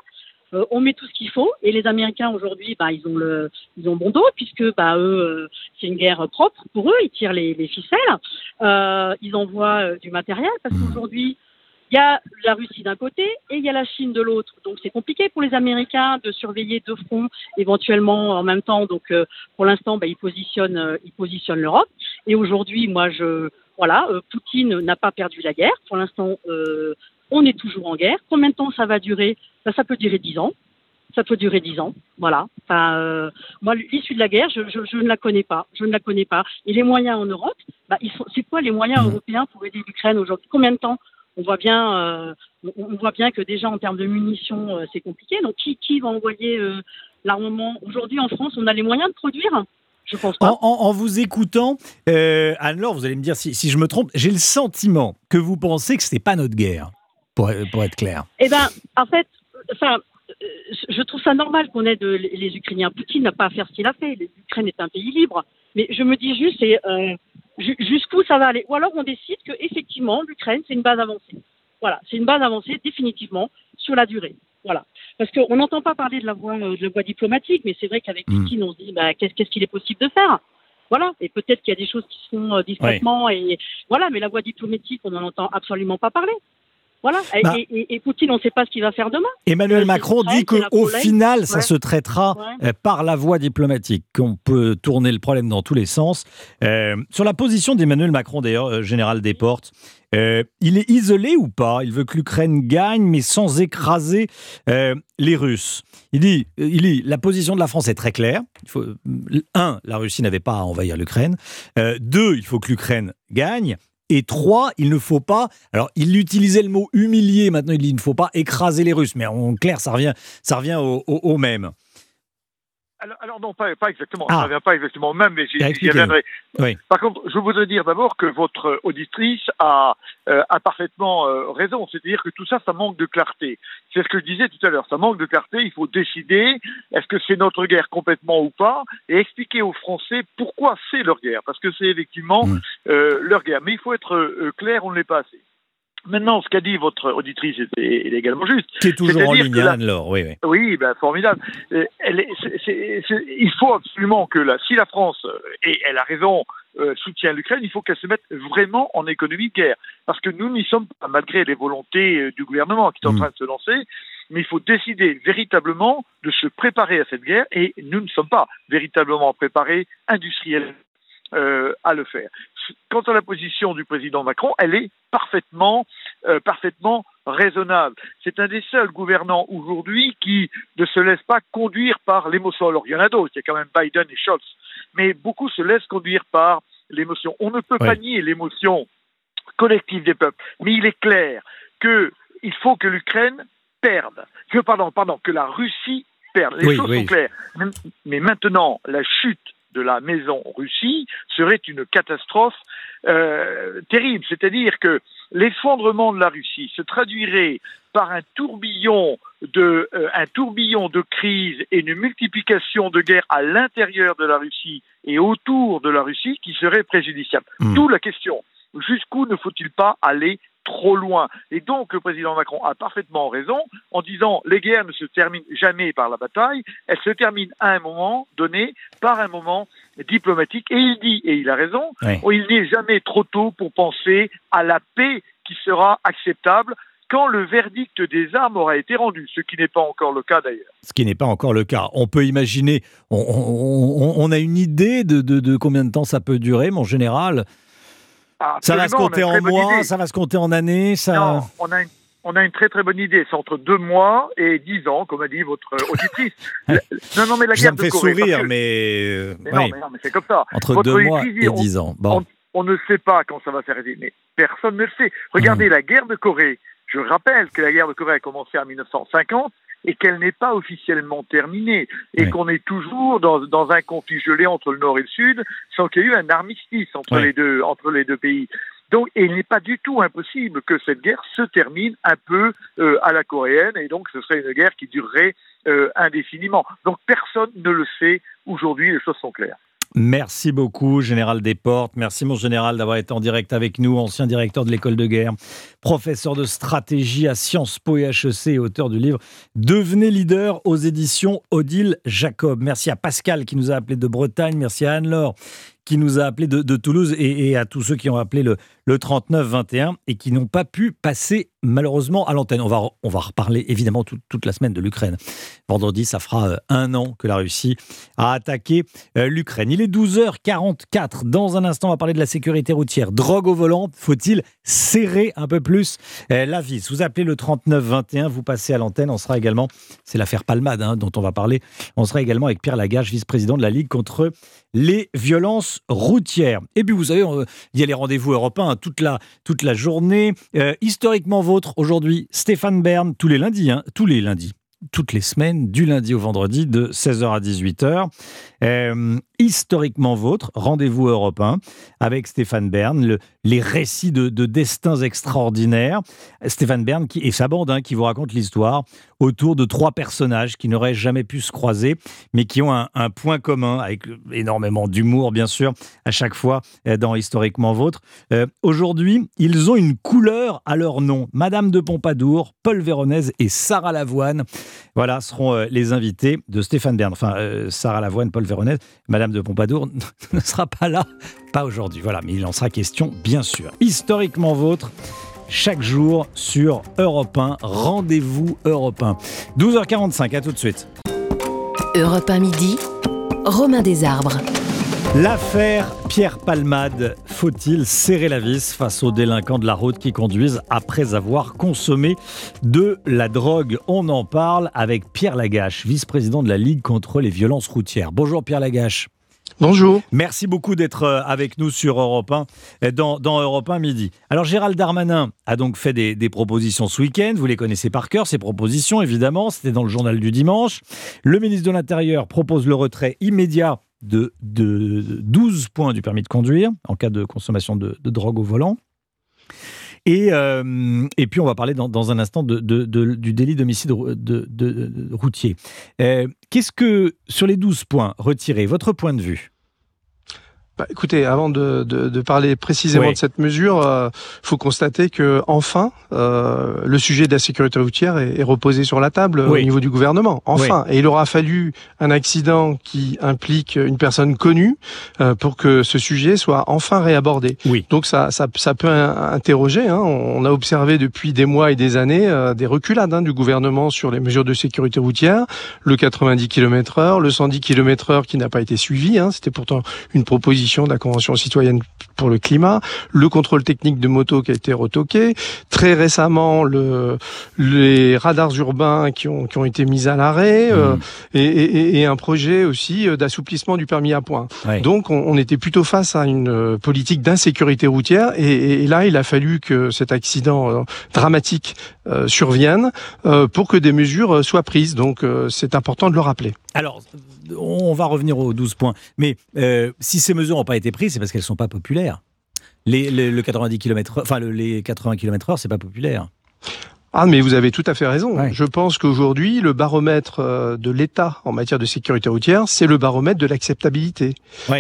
[SPEAKER 19] Euh, on met tout ce qu'il faut et les Américains aujourd'hui, bah, ils ont le, ils ont bon dos puisque bah, eux, euh, c'est une guerre propre pour eux, ils tirent les, les ficelles, euh, ils envoient du matériel parce qu'aujourd'hui il y a la Russie d'un côté et il y a la Chine de l'autre. Donc c'est compliqué pour les Américains de surveiller deux fronts éventuellement en même temps. Donc euh, pour l'instant, bah, ils positionnent, euh, ils positionnent l'Europe. Et aujourd'hui, moi, je voilà, euh, Poutine n'a pas perdu la guerre. Pour l'instant, on est toujours en guerre. Combien de temps ça va durer? Bah, Ça peut durer dix ans. Ça peut durer dix ans. Voilà. Euh, moi, l'issue de la guerre, je, ne la connais pas. Je ne la connais pas. Et les moyens en Europe, sont. C'est quoi les moyens européens pour aider l'Ukraine aujourd'hui? Combien de temps? On voit bien, euh, on, voit bien que déjà en termes de munitions, euh, c'est compliqué. Donc, qui, qui va envoyer l'armement? Aujourd'hui, en France, on a les moyens de produire? Je pense pas.
[SPEAKER 1] En, vous écoutant, Anne-Laure, vous allez me dire si, si je me trompe, j'ai le sentiment que vous pensez que ce n'est pas notre guerre, pour, pour être clair.
[SPEAKER 19] Eh ben, en fait, enfin, je trouve ça normal qu'on aide les Ukrainiens. Poutine n'a pas à faire ce qu'il a fait. L'Ukraine est un pays libre. Mais je me dis juste, euh, ju- jusqu'où ça va aller? Ou alors on décide que effectivement, l'Ukraine, c'est une base avancée. Voilà, c'est une base avancée définitivement sur la durée. Voilà. Parce qu'on n'entend pas parler de la voie, euh, de la voie diplomatique, mais c'est vrai qu'avec
[SPEAKER 1] Mm.
[SPEAKER 19] Poutine, on se dit, bah, qu'est-ce qu'il est possible de faire? Voilà. Et peut-être qu'il y a des choses qui se font euh, discrètement. Et voilà. Mais la voie diplomatique, on n'en entend absolument pas parler. Voilà. Et-
[SPEAKER 1] Bah.
[SPEAKER 19] Et, et- et Poutine, on ne sait pas ce qu'il va faire demain.
[SPEAKER 1] Emmanuel
[SPEAKER 19] Euh,
[SPEAKER 1] Macron dit qu'au final, ça
[SPEAKER 19] Ouais.
[SPEAKER 1] se traitera
[SPEAKER 19] Ouais.
[SPEAKER 1] euh, par la voie diplomatique, qu'on peut tourner le problème dans tous les sens. Euh, sur la position d'Emmanuel Macron, d'ailleurs, euh, général Desportes, euh, il est isolé ou pas? Il veut que l'Ukraine gagne, mais sans écraser les Russes. Il dit, il dit, la position de la France est très claire. Il faut, un, la Russie n'avait pas à envahir l'Ukraine. Deux, il faut que l'Ukraine gagne. Et trois, il ne faut pas. Alors, il utilisait le mot humilier. Maintenant, il dit il ne faut pas écraser les Russes. Mais en clair, ça revient, ça revient au, même.
[SPEAKER 17] Alors, alors non, pas, pas exactement.
[SPEAKER 1] Ah.
[SPEAKER 17] Ça ne revient pas exactement au même, mais j'y
[SPEAKER 1] Ah, expliquez-le.
[SPEAKER 17] reviendrai.
[SPEAKER 1] Oui.
[SPEAKER 17] Par contre, je voudrais dire d'abord que votre auditrice a, euh, a parfaitement euh, raison. C'est-à-dire que tout ça, ça manque de clarté. C'est ce que je disais tout à l'heure. Ça manque de clarté. Il faut décider est-ce que c'est notre guerre complètement ou pas et expliquer aux Français pourquoi c'est leur guerre. Parce que c'est effectivement
[SPEAKER 1] Mmh.
[SPEAKER 17] euh, leur guerre. Mais il faut être euh, clair, on ne l'est pas assez. Maintenant, ce qu'a dit votre auditrice est, est également juste.
[SPEAKER 1] Qui est toujours en ligne, hein,
[SPEAKER 17] la-
[SPEAKER 1] Anne-Laure. Oui, oui.
[SPEAKER 17] oui, ben, formidable. Euh, Elle est- il faut absolument que la, si la France, euh, et elle a raison, euh, soutient l'Ukraine, il faut qu'elle se mette vraiment en économie de guerre. Parce que nous n'y sommes pas, malgré les volontés du gouvernement qui est en train de se lancer, mais il faut décider véritablement de se préparer à cette guerre, et nous ne sommes pas véritablement préparés industriellement euh, à le faire. Quant à la position du président Macron, elle est parfaitement, euh, parfaitement raisonnable. C'est un des seuls gouvernants aujourd'hui qui ne se laisse pas conduire par l'émotion. Alors il y en a d'autres, il y a quand même Biden et Scholz, mais beaucoup se laissent conduire par l'émotion. On ne peut pas nier l'émotion collective des peuples, mais il est clair que il faut que l'Ukraine perde, que pardon, pardon, que la Russie perde. Les
[SPEAKER 1] Oui,
[SPEAKER 17] choses
[SPEAKER 1] oui.
[SPEAKER 17] sont claires. Mais maintenant, la chute de la maison Russie serait une catastrophe euh, terrible. C'est-à-dire que l'effondrement de la Russie se traduirait par un tourbillon de euh, un tourbillon de crise et une multiplication de guerres à l'intérieur de la Russie et autour de la Russie qui serait préjudiciable. D'où la question jusqu'où ne faut-il pas aller trop loin Et donc le président Macron a parfaitement raison en disant les guerres ne se terminent jamais par la bataille, elles se terminent à un moment donné par un moment diplomatique. Et il dit, et il a raison,
[SPEAKER 1] Ouais.
[SPEAKER 17] il n'est jamais trop tôt pour penser à la paix qui sera acceptable quand le verdict des armes aura été rendu, ce qui n'est pas encore le cas d'ailleurs.
[SPEAKER 1] Ce qui n'est pas encore le cas. On peut imaginer, on, on- on- on a une idée de, de- de combien de temps ça peut durer, mon général
[SPEAKER 17] Ah,
[SPEAKER 1] Ça va se compter en mois,
[SPEAKER 17] idée.
[SPEAKER 1] ça va se compter en années, ça...
[SPEAKER 17] Non, on a une, on a une très très bonne idée. C'est entre deux mois et dix ans, comme a dit votre auditrice. non, non, mais la
[SPEAKER 1] ça
[SPEAKER 17] guerre
[SPEAKER 1] me
[SPEAKER 17] de
[SPEAKER 1] fait
[SPEAKER 17] Corée,
[SPEAKER 1] sourire,
[SPEAKER 17] que-
[SPEAKER 1] mais... euh,
[SPEAKER 17] Mais
[SPEAKER 1] oui.
[SPEAKER 17] non, mais non, mais c'est comme ça.
[SPEAKER 1] Entre
[SPEAKER 17] Votre
[SPEAKER 1] deux mois et dix ans. Bon.
[SPEAKER 17] On, on ne sait pas quand ça va s'arrêter, mais personne ne le sait. Regardez
[SPEAKER 1] Mmh.
[SPEAKER 17] la guerre de Corée. Je rappelle que la guerre de Corée a commencé en 1950 et qu'elle n'est pas officiellement terminée et qu'on est toujours dans, dans un conflit gelé entre le Nord et le Sud sans qu'il y ait eu un armistice entre, les, deux, entre les deux pays. Donc, et il n'est pas du tout impossible que cette guerre se termine un peu euh, à la coréenne et donc ce serait une guerre qui durerait euh, indéfiniment. Donc personne ne le sait aujourd'hui, les choses sont claires.
[SPEAKER 1] Merci beaucoup, Général Desportes. Merci, mon général, d'avoir été en direct avec nous, ancien directeur de l'école de guerre, professeur de stratégie à Sciences Po et HEC et auteur du livre Devenez leader aux éditions Odile Jacob. Merci à Pascal qui nous a appelé de Bretagne. Merci à Anne-Laure qui nous a appelé de, Toulouse et, à tous ceux qui ont appelé le, le 39-21 et qui n'ont pas pu passer malheureusement à l'antenne. On va, on va reparler évidemment tout- toute la semaine de l'Ukraine. Vendredi, ça fera euh, un an que la Russie a attaqué euh, l'Ukraine. Il est 12h44. Dans un instant, on va parler de la sécurité routière. Drogue au volant, faut-il serrer un peu plus euh, la vis? Vous appelez le 39-21, vous passez à l'antenne. On sera également, c'est l'affaire Palmade hein, dont on va parler, on sera également avec Pierre Lagage, vice-président de la Ligue contre les violences routières. Et puis vous savez, il y a les rendez-vous européens toute, la, toute la journée. Euh, historiquement vôtre, aujourd'hui, Stéphane Bern, tous les lundis, hein, tous les lundis toutes les semaines, du lundi au vendredi, de 16h à 18h. Euh, historiquement vôtre, rendez-vous européen avec Stéphane Bern, le- les récits de, de destins extraordinaires. Stéphane Bern qui, et sa bande hein, qui vous raconte l'histoire autour de trois personnages qui n'auraient jamais pu se croiser, mais qui ont un, point commun, avec énormément d'humour, bien sûr, à chaque fois euh, dans Historiquement Vôtre. Euh, Aujourd'hui, ils ont une couleur à leur nom. Madame de Pompadour, Paul Véronèse et Sarah Lavoine. Voilà, seront euh, les invités de Stéphane Bern. Enfin, Sarah Lavoine, Paul Véronèse, Madame de Pompadour ne sera pas là, pas aujourd'hui. Voilà, mais il en sera question, sûr. Historiquement Vôtre chaque jour sur Europe 1. Rendez-vous Europe 1. 12h45, à tout de suite.
[SPEAKER 2] Europe 1 midi, Romain Desarbres.
[SPEAKER 1] L'affaire Pierre Palmade, faut-il serrer la vis face aux délinquants de la route qui conduisent après avoir consommé de la drogue? On en parle avec Pierre Lagache, vice-président de la Ligue contre les violences routières. Bonjour Pierre Lagache.
[SPEAKER 20] Bonjour.
[SPEAKER 1] Merci beaucoup d'être euh, avec nous sur Europe 1, euh, dans, dans Europe 1 midi. Alors Gérald Darmanin a donc fait des, propositions ce week-end, vous les connaissez par cœur, ces propositions évidemment, c'était dans le journal du dimanche. Le ministre de l'Intérieur propose le retrait immédiat de, de 12 points du permis de conduire en cas de consommation de drogue au volant. Et, euh, et puis on va parler dans, un instant de, de- du délit d'homicide de routier. Euh, Qu'est-ce que, sur les 12 points retirés, votre point de vue?
[SPEAKER 20] Bah, écoutez, avant de, de- de parler précisément
[SPEAKER 1] Oui.
[SPEAKER 20] de cette mesure, il faut constater que enfin, euh, le sujet de la sécurité routière est, est reposé sur la table
[SPEAKER 1] Oui.
[SPEAKER 20] au niveau du gouvernement. Enfin, et il aura fallu un accident qui implique une personne connue euh, pour que ce sujet soit enfin réabordé.
[SPEAKER 1] Oui.
[SPEAKER 20] Donc ça, ça, ça peut in- interroger. hein. On a observé depuis des mois et des années euh, des reculades hein, du gouvernement sur les mesures de sécurité routière, le 90 km/h, le 110 km/h qui n'a pas été suivi. hein. C'était pourtant une proposition de la Convention citoyenne pour le climat, le contrôle technique de moto qui a été retoqué, très récemment le, les radars urbains qui ont, qui ont été mis à l'arrêt, euh, et, et- et un projet aussi euh, d'assouplissement du permis à points. Donc on, on était plutôt face à une euh, politique d'insécurité routière, et, et là il a fallu que cet accident dramatique euh, survienne euh, pour que des mesures euh, soient prises. Donc c'est important de le rappeler.
[SPEAKER 1] Alors, on va revenir aux 12 points. Mais si ces mesures n'ont pas été prises, c'est parce qu'elles ne sont pas populaires. Les, le 90 km enfin le- les 80 km/h, c'est pas populaire.
[SPEAKER 20] Ah, mais vous avez tout à fait raison. Je pense qu'aujourd'hui, le baromètre euh, de l'État en matière de sécurité routière, c'est le baromètre de l'acceptabilité.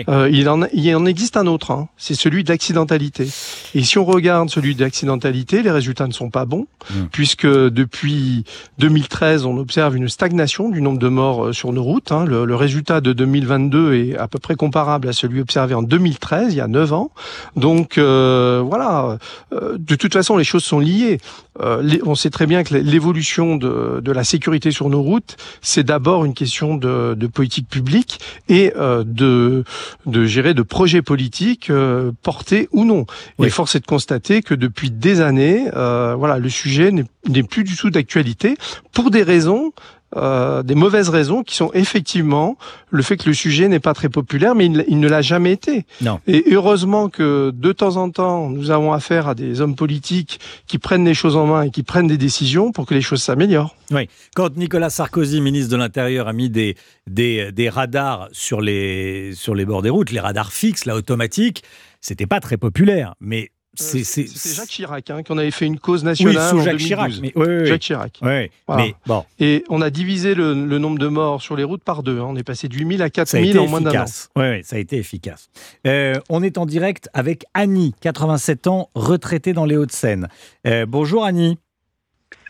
[SPEAKER 20] Euh, il, en, il en existe un autre, hein, c'est celui de l'accidentalité. Et si on regarde celui de l'accidentalité, les résultats ne sont pas bons, puisque depuis 2013, on observe une stagnation du nombre de morts euh, sur nos routes. hein. Le, le résultat de 2022 est à peu près comparable à celui observé en 2013, il y a 9 ans. Donc euh, voilà, euh, de toute façon, les choses sont liées. Euh, les- on sait très bien que l'évolution de, de la sécurité sur nos routes, c'est d'abord une question de, de politique publique et euh, de, de gérer de projets politiques euh, portés ou non. Et force est de constater que depuis des années, euh, voilà, le sujet n'est plus du tout d'actualité pour des raisons. Euh, des mauvaises raisons qui sont effectivement le fait que le sujet n'est pas très populaire, mais il, il ne l'a jamais été.
[SPEAKER 1] Non.
[SPEAKER 20] Et heureusement que de temps en temps, nous avons affaire à des hommes politiques qui prennent les choses en main et qui prennent des décisions pour que les choses s'améliorent.
[SPEAKER 1] Oui. Quand Nicolas Sarkozy, ministre de l'Intérieur, a mis des, des, des radars sur les, sur les bords des routes, les radars fixes, là, automatiques, c'était pas très populaire. Mais c'est. c'est-
[SPEAKER 20] C'est Jacques Chirac hein, qu'on avait fait une cause nationale
[SPEAKER 1] sous
[SPEAKER 20] en
[SPEAKER 1] Jacques
[SPEAKER 20] 2012.
[SPEAKER 1] Chirac, mais- oui, oui, oui.
[SPEAKER 20] Jacques Chirac.
[SPEAKER 1] Oui,
[SPEAKER 20] Voilà.
[SPEAKER 1] mais bon.
[SPEAKER 20] Et on a divisé le, le nombre de morts sur les routes par deux. hein. On est passé de 8000 à
[SPEAKER 1] Ça a
[SPEAKER 20] 4000
[SPEAKER 1] été
[SPEAKER 20] en moins d'un an.
[SPEAKER 1] Oui, oui, ça a été efficace. Euh, on est en direct avec Annie, 87 ans, retraitée dans les Hauts-de-Seine. Euh, bonjour Annie.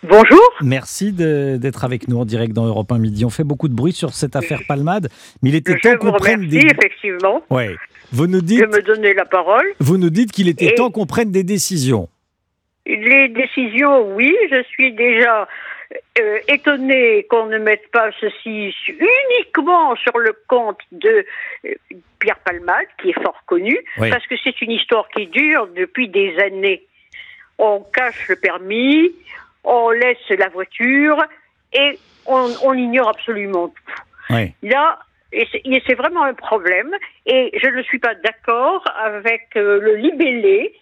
[SPEAKER 21] Bonjour.
[SPEAKER 1] Merci de- d'être avec nous en direct dans Europe 1 Midi. On fait beaucoup de bruit sur cette affaire Palmade, mais il était
[SPEAKER 21] Je
[SPEAKER 1] temps qu'on prenne
[SPEAKER 21] remercie,
[SPEAKER 1] des...
[SPEAKER 21] effectivement,
[SPEAKER 1] Ouais. Vous nous
[SPEAKER 21] de
[SPEAKER 1] dites,
[SPEAKER 21] me donner la parole.
[SPEAKER 1] vous nous dites qu'il était
[SPEAKER 21] Et-
[SPEAKER 1] temps qu'on prenne des décisions.
[SPEAKER 21] Les décisions, oui, je suis déjà euh, étonnée qu'on ne mette pas ceci uniquement sur le compte de euh, Pierre Palmade, qui est fort connu,
[SPEAKER 22] Oui.
[SPEAKER 21] parce que c'est une histoire qui dure depuis des années. On cache le permis, on laisse la voiture et on, on ignore absolument tout. Là, et c'est vraiment un problème. Et je ne suis pas d'accord avec euh, le libellé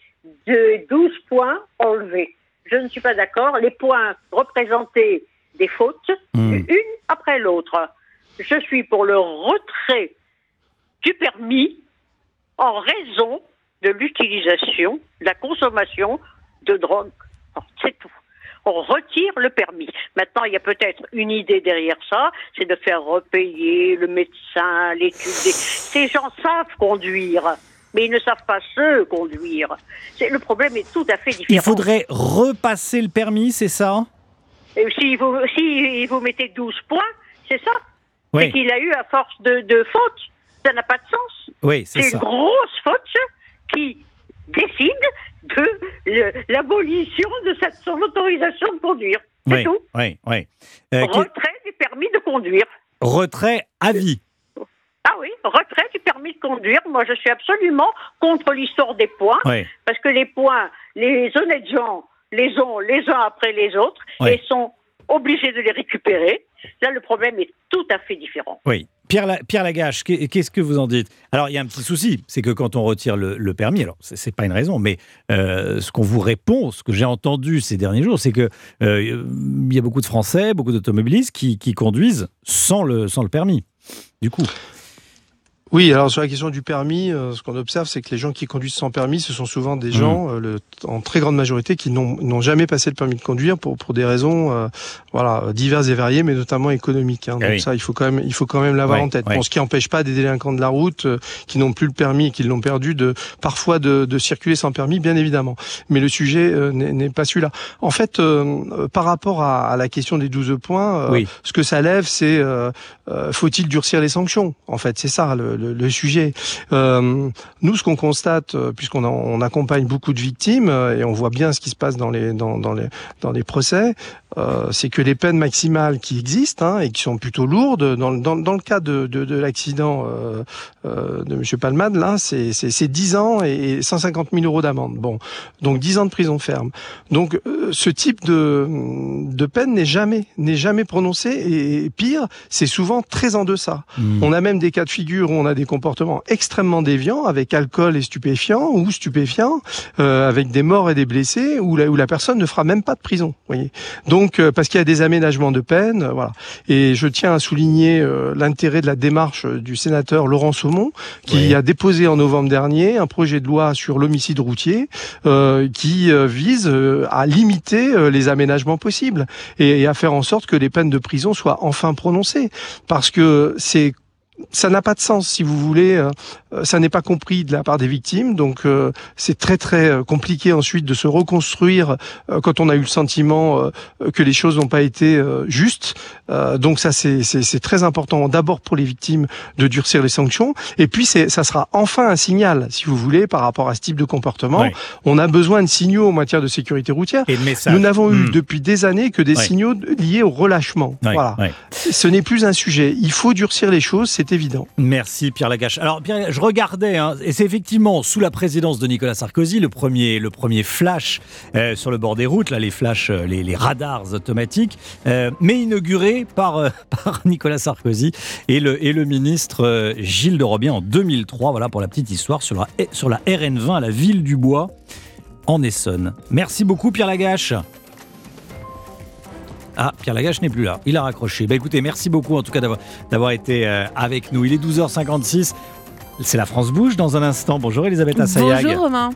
[SPEAKER 21] de 12 points enlevés. Je ne suis pas d'accord. Les points représentaient des fautes, une après l'autre. Je suis pour le retrait du permis en raison de l'utilisation, de la consommation de drogue. C'est tout. On retire le permis. Maintenant, il y a peut-être une idée derrière ça, c'est de faire repayer le médecin, l'étudier. Ces gens savent conduire, mais ils ne savent pas se conduire. C'est- Le problème est tout à fait différent.
[SPEAKER 1] Il faudrait repasser le permis, c'est ça?
[SPEAKER 21] Et si vous, si vous mettez 12 points, c'est ça?
[SPEAKER 1] Oui.
[SPEAKER 21] C'est qu'il a eu à force de, de fautes. Ça n'a pas de sens.
[SPEAKER 1] Oui, c'est
[SPEAKER 21] une grosse faute qui décide de l'abolition de cette son autorisation de conduire. C'est
[SPEAKER 1] Oui,
[SPEAKER 21] tout.
[SPEAKER 1] oui, oui. Euh, qui-
[SPEAKER 21] Retrait du permis de conduire.
[SPEAKER 1] Retrait à vie.
[SPEAKER 21] Ah oui, retrait du permis de conduire. Moi, je suis absolument contre l'histoire des points,
[SPEAKER 1] Oui.
[SPEAKER 21] parce que les points, les honnêtes gens les ont les uns après les autres
[SPEAKER 1] Oui.
[SPEAKER 21] et sont obligés de les récupérer. Là, le problème est tout à fait différent.
[SPEAKER 1] Oui. Pierre, Pierre Lagache, qu'est- qu'est-ce que vous en dites? Alors, il y a un petit souci, c'est que quand on retire le, permis, alors c'est pas une raison, mais euh, ce qu'on vous répond, ce que j'ai entendu ces derniers jours, c'est que euh, il y a beaucoup de Français, beaucoup d'automobilistes qui, qui conduisent sans le, sans le permis. Du coup.
[SPEAKER 20] Oui, alors sur la question du permis, euh, ce qu'on observe, c'est que les gens qui conduisent sans permis, ce sont souvent des gens, euh, le, en très grande majorité, qui n'ont jamais passé le permis de conduire pour, pour des raisons, euh, voilà, diverses et variées, mais notamment économiques. hein.
[SPEAKER 1] Ah
[SPEAKER 20] Donc
[SPEAKER 1] oui.
[SPEAKER 20] ça, il faut quand même, il faut quand même l'avoir en tête. Bon, ce qui n'empêche pas des délinquants de la route euh, qui n'ont plus le permis et qui l'ont perdu, de parfois de, de circuler sans permis, bien évidemment. Mais le sujet euh, n'est pas celui-là. En fait, par rapport à, à la question des 12 points, euh, ce que ça lève, c'est faut-il durcir les sanctions En fait, c'est ça le, le- le sujet. Euh, nous, ce qu'on constate, euh, puisqu'on on accompagne beaucoup de victimes euh, et on voit bien ce qui se passe dans les dans, dans les dans les procès, euh, c'est que les peines maximales qui existent hein, et qui sont plutôt lourdes, dans, le- dans, dans le cas de, de, de l'accident euh, de Monsieur Palmade, là, c'est c'est- c'est 10 ans et 150 000 euros d'amende. Bon, donc 10 ans de prison ferme. Donc ce type de, de peine n'est jamais n'est jamais prononcé et, et pire, c'est souvent très en deçà.
[SPEAKER 1] Hmm.
[SPEAKER 20] On a même des cas de figure où on a des comportements extrêmement déviants avec alcool et stupéfiants ou stupéfiants, euh, avec des morts et des blessés, où la, où la personne ne fera même pas de prison. Voyez. Donc euh, parce qu'il y a des aménagements de peine, euh, voilà. Et je tiens à souligner l'intérêt de la démarche du sénateur Laurent Saumon, qui a déposé en novembre dernier un projet de loi sur l'homicide routier, euh, qui vise à limiter les aménagements possibles et, et à faire en sorte que les peines de prison soient enfin prononcées, parce que c'est ça n'a pas de sens si vous voulez. euh, euh, ça n'est pas compris de la part des victimes, donc euh, c'est très très compliqué ensuite de se reconstruire euh, quand on a eu le sentiment euh, que les choses n'ont pas été euh, justes. Euh, donc ça c'est très important d'abord pour les victimes de durcir les sanctions, et puis ça sera enfin un signal, si vous voulez, par rapport à ce type de comportement. On a besoin de signaux en matière de sécurité routière.
[SPEAKER 1] Et de.
[SPEAKER 20] Nous n'avons eu
[SPEAKER 1] Hmm.
[SPEAKER 20] depuis des années que des signaux liés au relâchement. Voilà. Ce n'est plus un sujet. Il faut durcir les choses, c'est évident.
[SPEAKER 1] Merci Pierre Lagache. Alors Pierre, je regardais, hein, et c'est effectivement sous la présidence de Nicolas Sarkozy le premier, le premier flash euh, sur le bord des routes, là les flashs, euh, les, radars automatiques, euh, mais inauguré par, par Nicolas Sarkozy et le, et le ministre Gilles de Robien en 2003. Voilà pour la petite histoire sur la, sur la RN20 à la ville du Bois en Essonne. Merci beaucoup Pierre Lagache. Ah, Pierre Lagache n'est plus là. Il a raccroché. Bah écoutez, merci beaucoup en tout cas d'avoir, d'avoir été euh, avec nous. Il est 12h56. C'est la France Bouge dans un instant. Bonjour Elisabeth Assayag.
[SPEAKER 3] Bonjour Romain.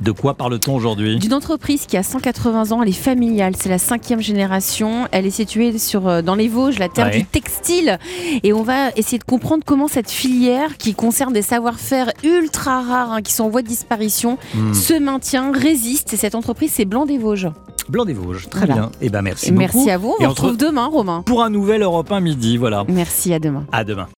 [SPEAKER 1] De quoi parle-t-on aujourd'hui?
[SPEAKER 3] D'une entreprise qui a 180 ans, elle est familiale, c'est la cinquième génération. Elle est située sur, euh, dans les Vosges, la terre
[SPEAKER 1] Ouais.
[SPEAKER 3] du textile. Et on va essayer de comprendre comment cette filière, qui concerne des savoir-faire ultra rares, hein, qui sont en voie de disparition,
[SPEAKER 1] Hmm.
[SPEAKER 3] se maintient, résiste. Et cette entreprise, c'est Blanc des Vosges.
[SPEAKER 1] Blanc des Vosges. Très
[SPEAKER 3] Voilà.
[SPEAKER 1] bien. Eh ben merci
[SPEAKER 3] Et merci
[SPEAKER 1] beaucoup.
[SPEAKER 3] à vous. On
[SPEAKER 1] Et
[SPEAKER 3] vous
[SPEAKER 1] on se
[SPEAKER 3] retrouve demain, Romain.
[SPEAKER 1] Pour un nouvel Europe 1 midi. Voilà.
[SPEAKER 3] Merci, à demain.
[SPEAKER 1] À demain.